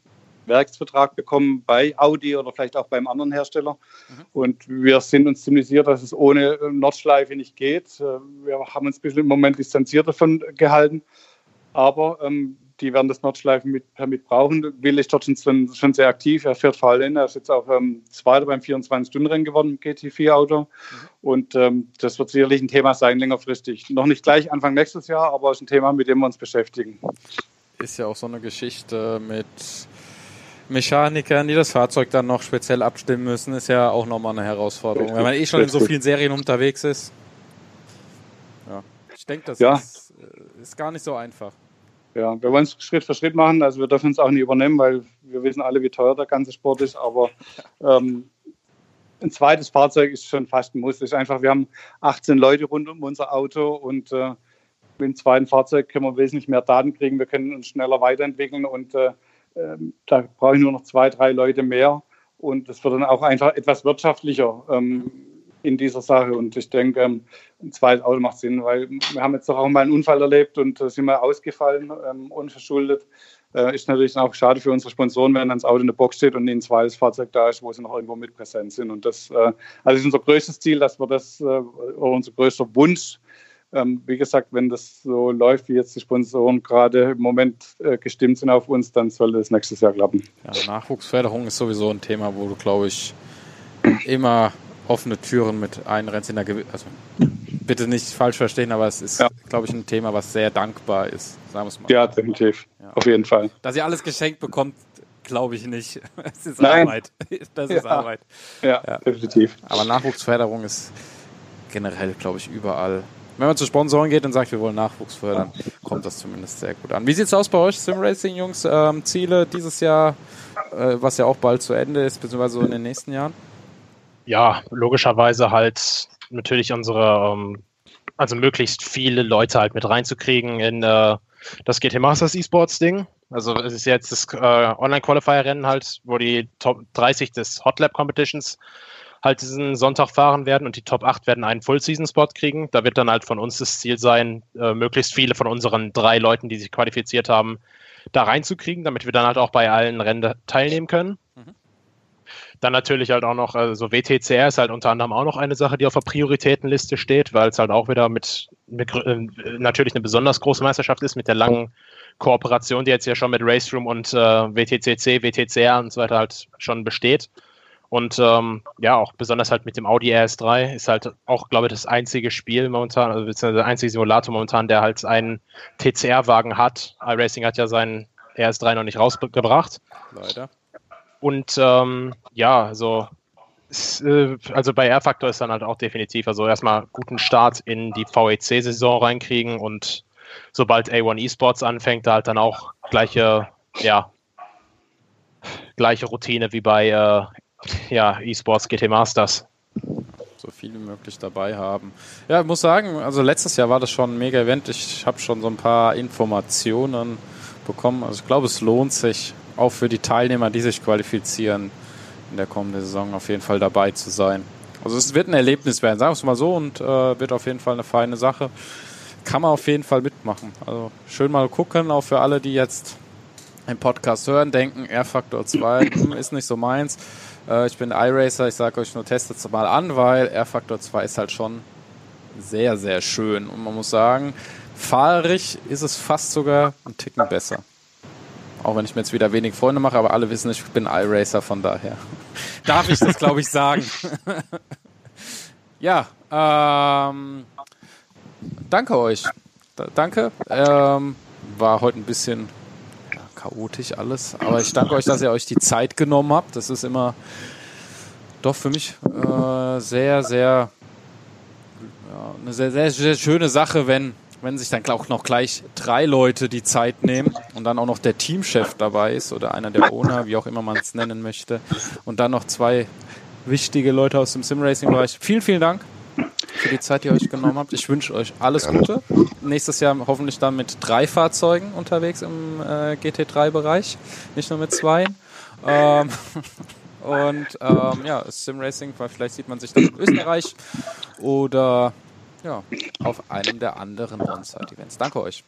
Werksvertrag bekommen bei Audi oder vielleicht auch beim anderen Hersteller. Mhm. Und wir sind uns ziemlich sicher, dass es ohne Nordschleife nicht geht. Äh, wir haben uns ein bisschen im Moment distanziert davon gehalten. Aber ähm, die werden das Nordschleifen-Permit brauchen. Will ist dort schon, schon sehr aktiv. Er fährt vor allem. Er ist jetzt auch ähm, Zweiter beim 24-Stunden-Rennen geworden, GT4-Auto. Mhm. Und ähm, das wird sicherlich ein Thema sein, längerfristig. Noch nicht gleich Anfang nächstes Jahr, aber es ist ein Thema, mit dem wir uns beschäftigen. Ist ja auch so eine Geschichte mit Mechanikern, die das Fahrzeug dann noch speziell abstimmen müssen, ist ja auch nochmal eine Herausforderung. Wenn man eh schon in so vielen Serien unterwegs ist. Ja, ich denke, das ja. ist, äh, ist gar nicht so einfach. Ja, wir wollen es Schritt für Schritt machen. Also wir dürfen es auch nicht übernehmen, weil wir wissen alle, wie teuer der ganze Sport ist. Aber [LAUGHS] ähm, ein zweites Fahrzeug ist schon fast ein Muss. ist einfach, wir haben 18 Leute rund um unser Auto und äh, mit dem zweiten Fahrzeug können wir wesentlich mehr Daten kriegen. Wir können uns schneller weiterentwickeln und äh, ähm, da brauche ich nur noch zwei, drei Leute mehr. Und es wird dann auch einfach etwas wirtschaftlicher. Ähm, in dieser Sache. Und ich denke, ähm, ein zweites Auto macht Sinn, weil wir haben jetzt doch auch mal einen Unfall erlebt und äh, sind mal ausgefallen, ähm, unverschuldet. Äh, ist natürlich auch schade für unsere Sponsoren, wenn dann das Auto in der Box steht und ein zweites Fahrzeug da ist, wo sie noch irgendwo mit präsent sind. Und das äh, also ist unser größtes Ziel, dass wir das, äh, oder unser größter Wunsch, ähm, wie gesagt, wenn das so läuft, wie jetzt die Sponsoren gerade im Moment äh, gestimmt sind auf uns, dann soll das nächstes Jahr klappen. Ja, Nachwuchsförderung ist sowieso ein Thema, wo du, glaube ich, immer offene Türen mit einrennst in der Gew also bitte nicht falsch verstehen, aber es ist, ja. glaube ich, ein Thema, was sehr dankbar ist. Sagen wir es mal. Ja, definitiv. Ja. Auf jeden Fall. Dass ihr alles geschenkt bekommt, glaube ich nicht. [LAUGHS] Es ist Nein. Arbeit. Das ist ja. Arbeit. Ja, ja, definitiv. Aber Nachwuchsförderung ist generell, glaube ich, überall. Wenn man zu Sponsoren geht und sagt, wir wollen Nachwuchs fördern, kommt das zumindest sehr gut an. Wie sieht es aus bei euch, Simracing, Jungs? Ähm, Ziele dieses Jahr, äh, was ja auch bald zu Ende ist, beziehungsweise in den nächsten Jahren? ja, logischerweise halt natürlich unsere, ähm, also möglichst viele Leute halt mit reinzukriegen in äh, das GT Masters E-Sports Ding. Also es ist jetzt das äh, Online-Qualifier-Rennen halt, wo die Top 30 des Hot Lab Competitions halt diesen Sonntag fahren werden und die Top 8 werden einen Full-Season-Spot kriegen. Da wird dann halt von uns das Ziel sein, äh, möglichst viele von unseren drei Leuten, die sich qualifiziert haben, da reinzukriegen, damit wir dann halt auch bei allen Rennen teilnehmen können. Mhm. Dann natürlich halt auch noch, also WTCR ist halt unter anderem auch noch eine Sache, die auf der Prioritätenliste steht, weil es halt auch wieder mit, mit äh, natürlich eine besonders große Meisterschaft ist, mit der langen Kooperation, die jetzt ja schon mit Raceroom und äh, WTCC, WTCR und so weiter halt schon besteht. Und ähm, ja, auch besonders halt mit dem Audi RS3 ist halt auch, glaube ich, das einzige Spiel momentan, also beziehungsweise der einzige Simulator momentan, der halt einen TCR-Wagen hat. iRacing hat ja seinen RS3 noch nicht rausgebracht. Leider. Und ähm, ja, so äh, also bei R-Factor ist dann halt auch definitiv, also erstmal guten Start in die VEC-Saison reinkriegen und sobald A1 Esports anfängt, da halt dann auch gleiche, ja, gleiche Routine wie bei äh, ja, Esports GT Masters. so viel wie möglich dabei haben. Ja, ich muss sagen, also letztes Jahr war das schon ein mega Event. Ich habe schon so ein paar Informationen bekommen. Also ich glaube, es lohnt sich auch für die Teilnehmer, die sich qualifizieren, in der kommenden Saison auf jeden Fall dabei zu sein. Also es wird ein Erlebnis werden, sagen wir es mal so, und äh, wird auf jeden Fall eine feine Sache. Kann man auf jeden Fall mitmachen. Also schön mal gucken, auch für alle, die jetzt im Podcast hören, denken, R-Faktor 2 hm, ist nicht so meins. Äh, ich bin iRacer, ich sage euch nur, testet es mal an, weil R-Faktor 2 ist halt schon sehr, sehr schön. Und man muss sagen, fahrig ist es fast sogar ein Ticken besser. Auch wenn ich mir jetzt wieder wenig Freunde mache, aber alle wissen, ich bin iRacer, von daher [LAUGHS] darf ich das, glaube ich, sagen. [LAUGHS] ja, ähm, danke euch. Da, danke. Ähm, war heute ein bisschen chaotisch alles, aber ich danke euch, dass ihr euch die Zeit genommen habt. Das ist immer doch für mich äh, sehr, sehr, ja, eine sehr, sehr, sehr schöne Sache, wenn wenn sich dann auch noch gleich drei Leute die Zeit nehmen und dann auch noch der Teamchef dabei ist oder einer der Owner, wie auch immer man es nennen möchte, und dann noch zwei wichtige Leute aus dem Simracing-Bereich. Vielen, vielen Dank für die Zeit, die ihr euch genommen habt. Ich wünsche euch alles Gute. Nächstes Jahr hoffentlich dann mit drei Fahrzeugen unterwegs im äh, GT3-Bereich, nicht nur mit zwei. Ähm, [LAUGHS] und ähm, ja, Simracing, vielleicht sieht man sich dann in Österreich oder ja, auf einem der anderen On-Site-Events. Danke euch.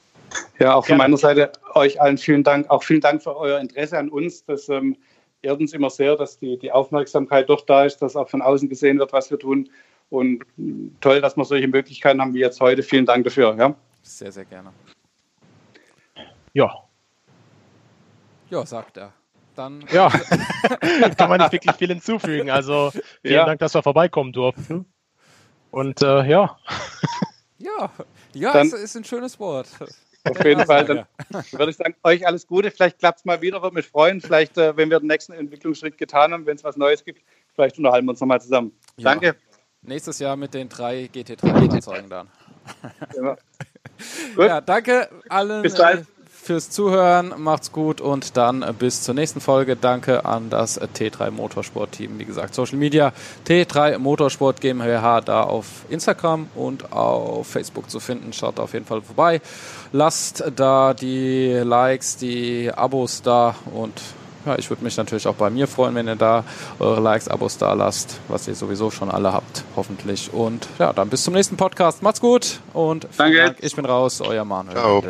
Ja, auch von Gerne. meiner Seite euch allen vielen Dank. Auch vielen Dank für euer Interesse an uns. Das ähm, ehrt uns immer sehr, dass die, die Aufmerksamkeit doch da ist, dass auch von außen gesehen wird, was wir tun. Und toll, dass wir solche Möglichkeiten haben wie jetzt heute. Vielen Dank dafür. Ja? Sehr, sehr gerne. Ja. Ja, sagt er. Dann ja, [LAUGHS] kann man nicht wirklich viel hinzufügen. Also vielen ja. Dank, dass wir vorbeikommen durften. Und äh, ja. [LAUGHS] Ja, ja, Dann, ist, ist ein schönes Wort. Auf jeden Fall. Dann [LAUGHS] würde ich sagen, euch alles Gute. Vielleicht klappt es mal wieder, würde mich freuen. Vielleicht, äh, wenn wir den nächsten Entwicklungsschritt getan haben, wenn es was Neues gibt, vielleicht unterhalten wir uns nochmal zusammen. Ja. Danke. Nächstes Jahr mit den drei GT3-Fahrzeugen dann. Ja. [LAUGHS] ja, danke allen. Äh, fürs Zuhören. Macht's gut und dann bis zur nächsten Folge. Danke an das T3 Motorsport Team. Wie gesagt, Social Media T3 Motorsport GmbH da auf Instagram und auf Facebook zu finden. Schaut auf jeden Fall vorbei. Lasst da die Likes, die Abos da und ja, ich würde mich natürlich auch bei mir freuen, wenn ihr da eure Likes, Abos da lasst, was ihr sowieso schon alle habt, hoffentlich. Und ja, dann bis zum nächsten Podcast. Macht's gut und Danke. Dank. Ich bin raus, euer Manuel. Ciao.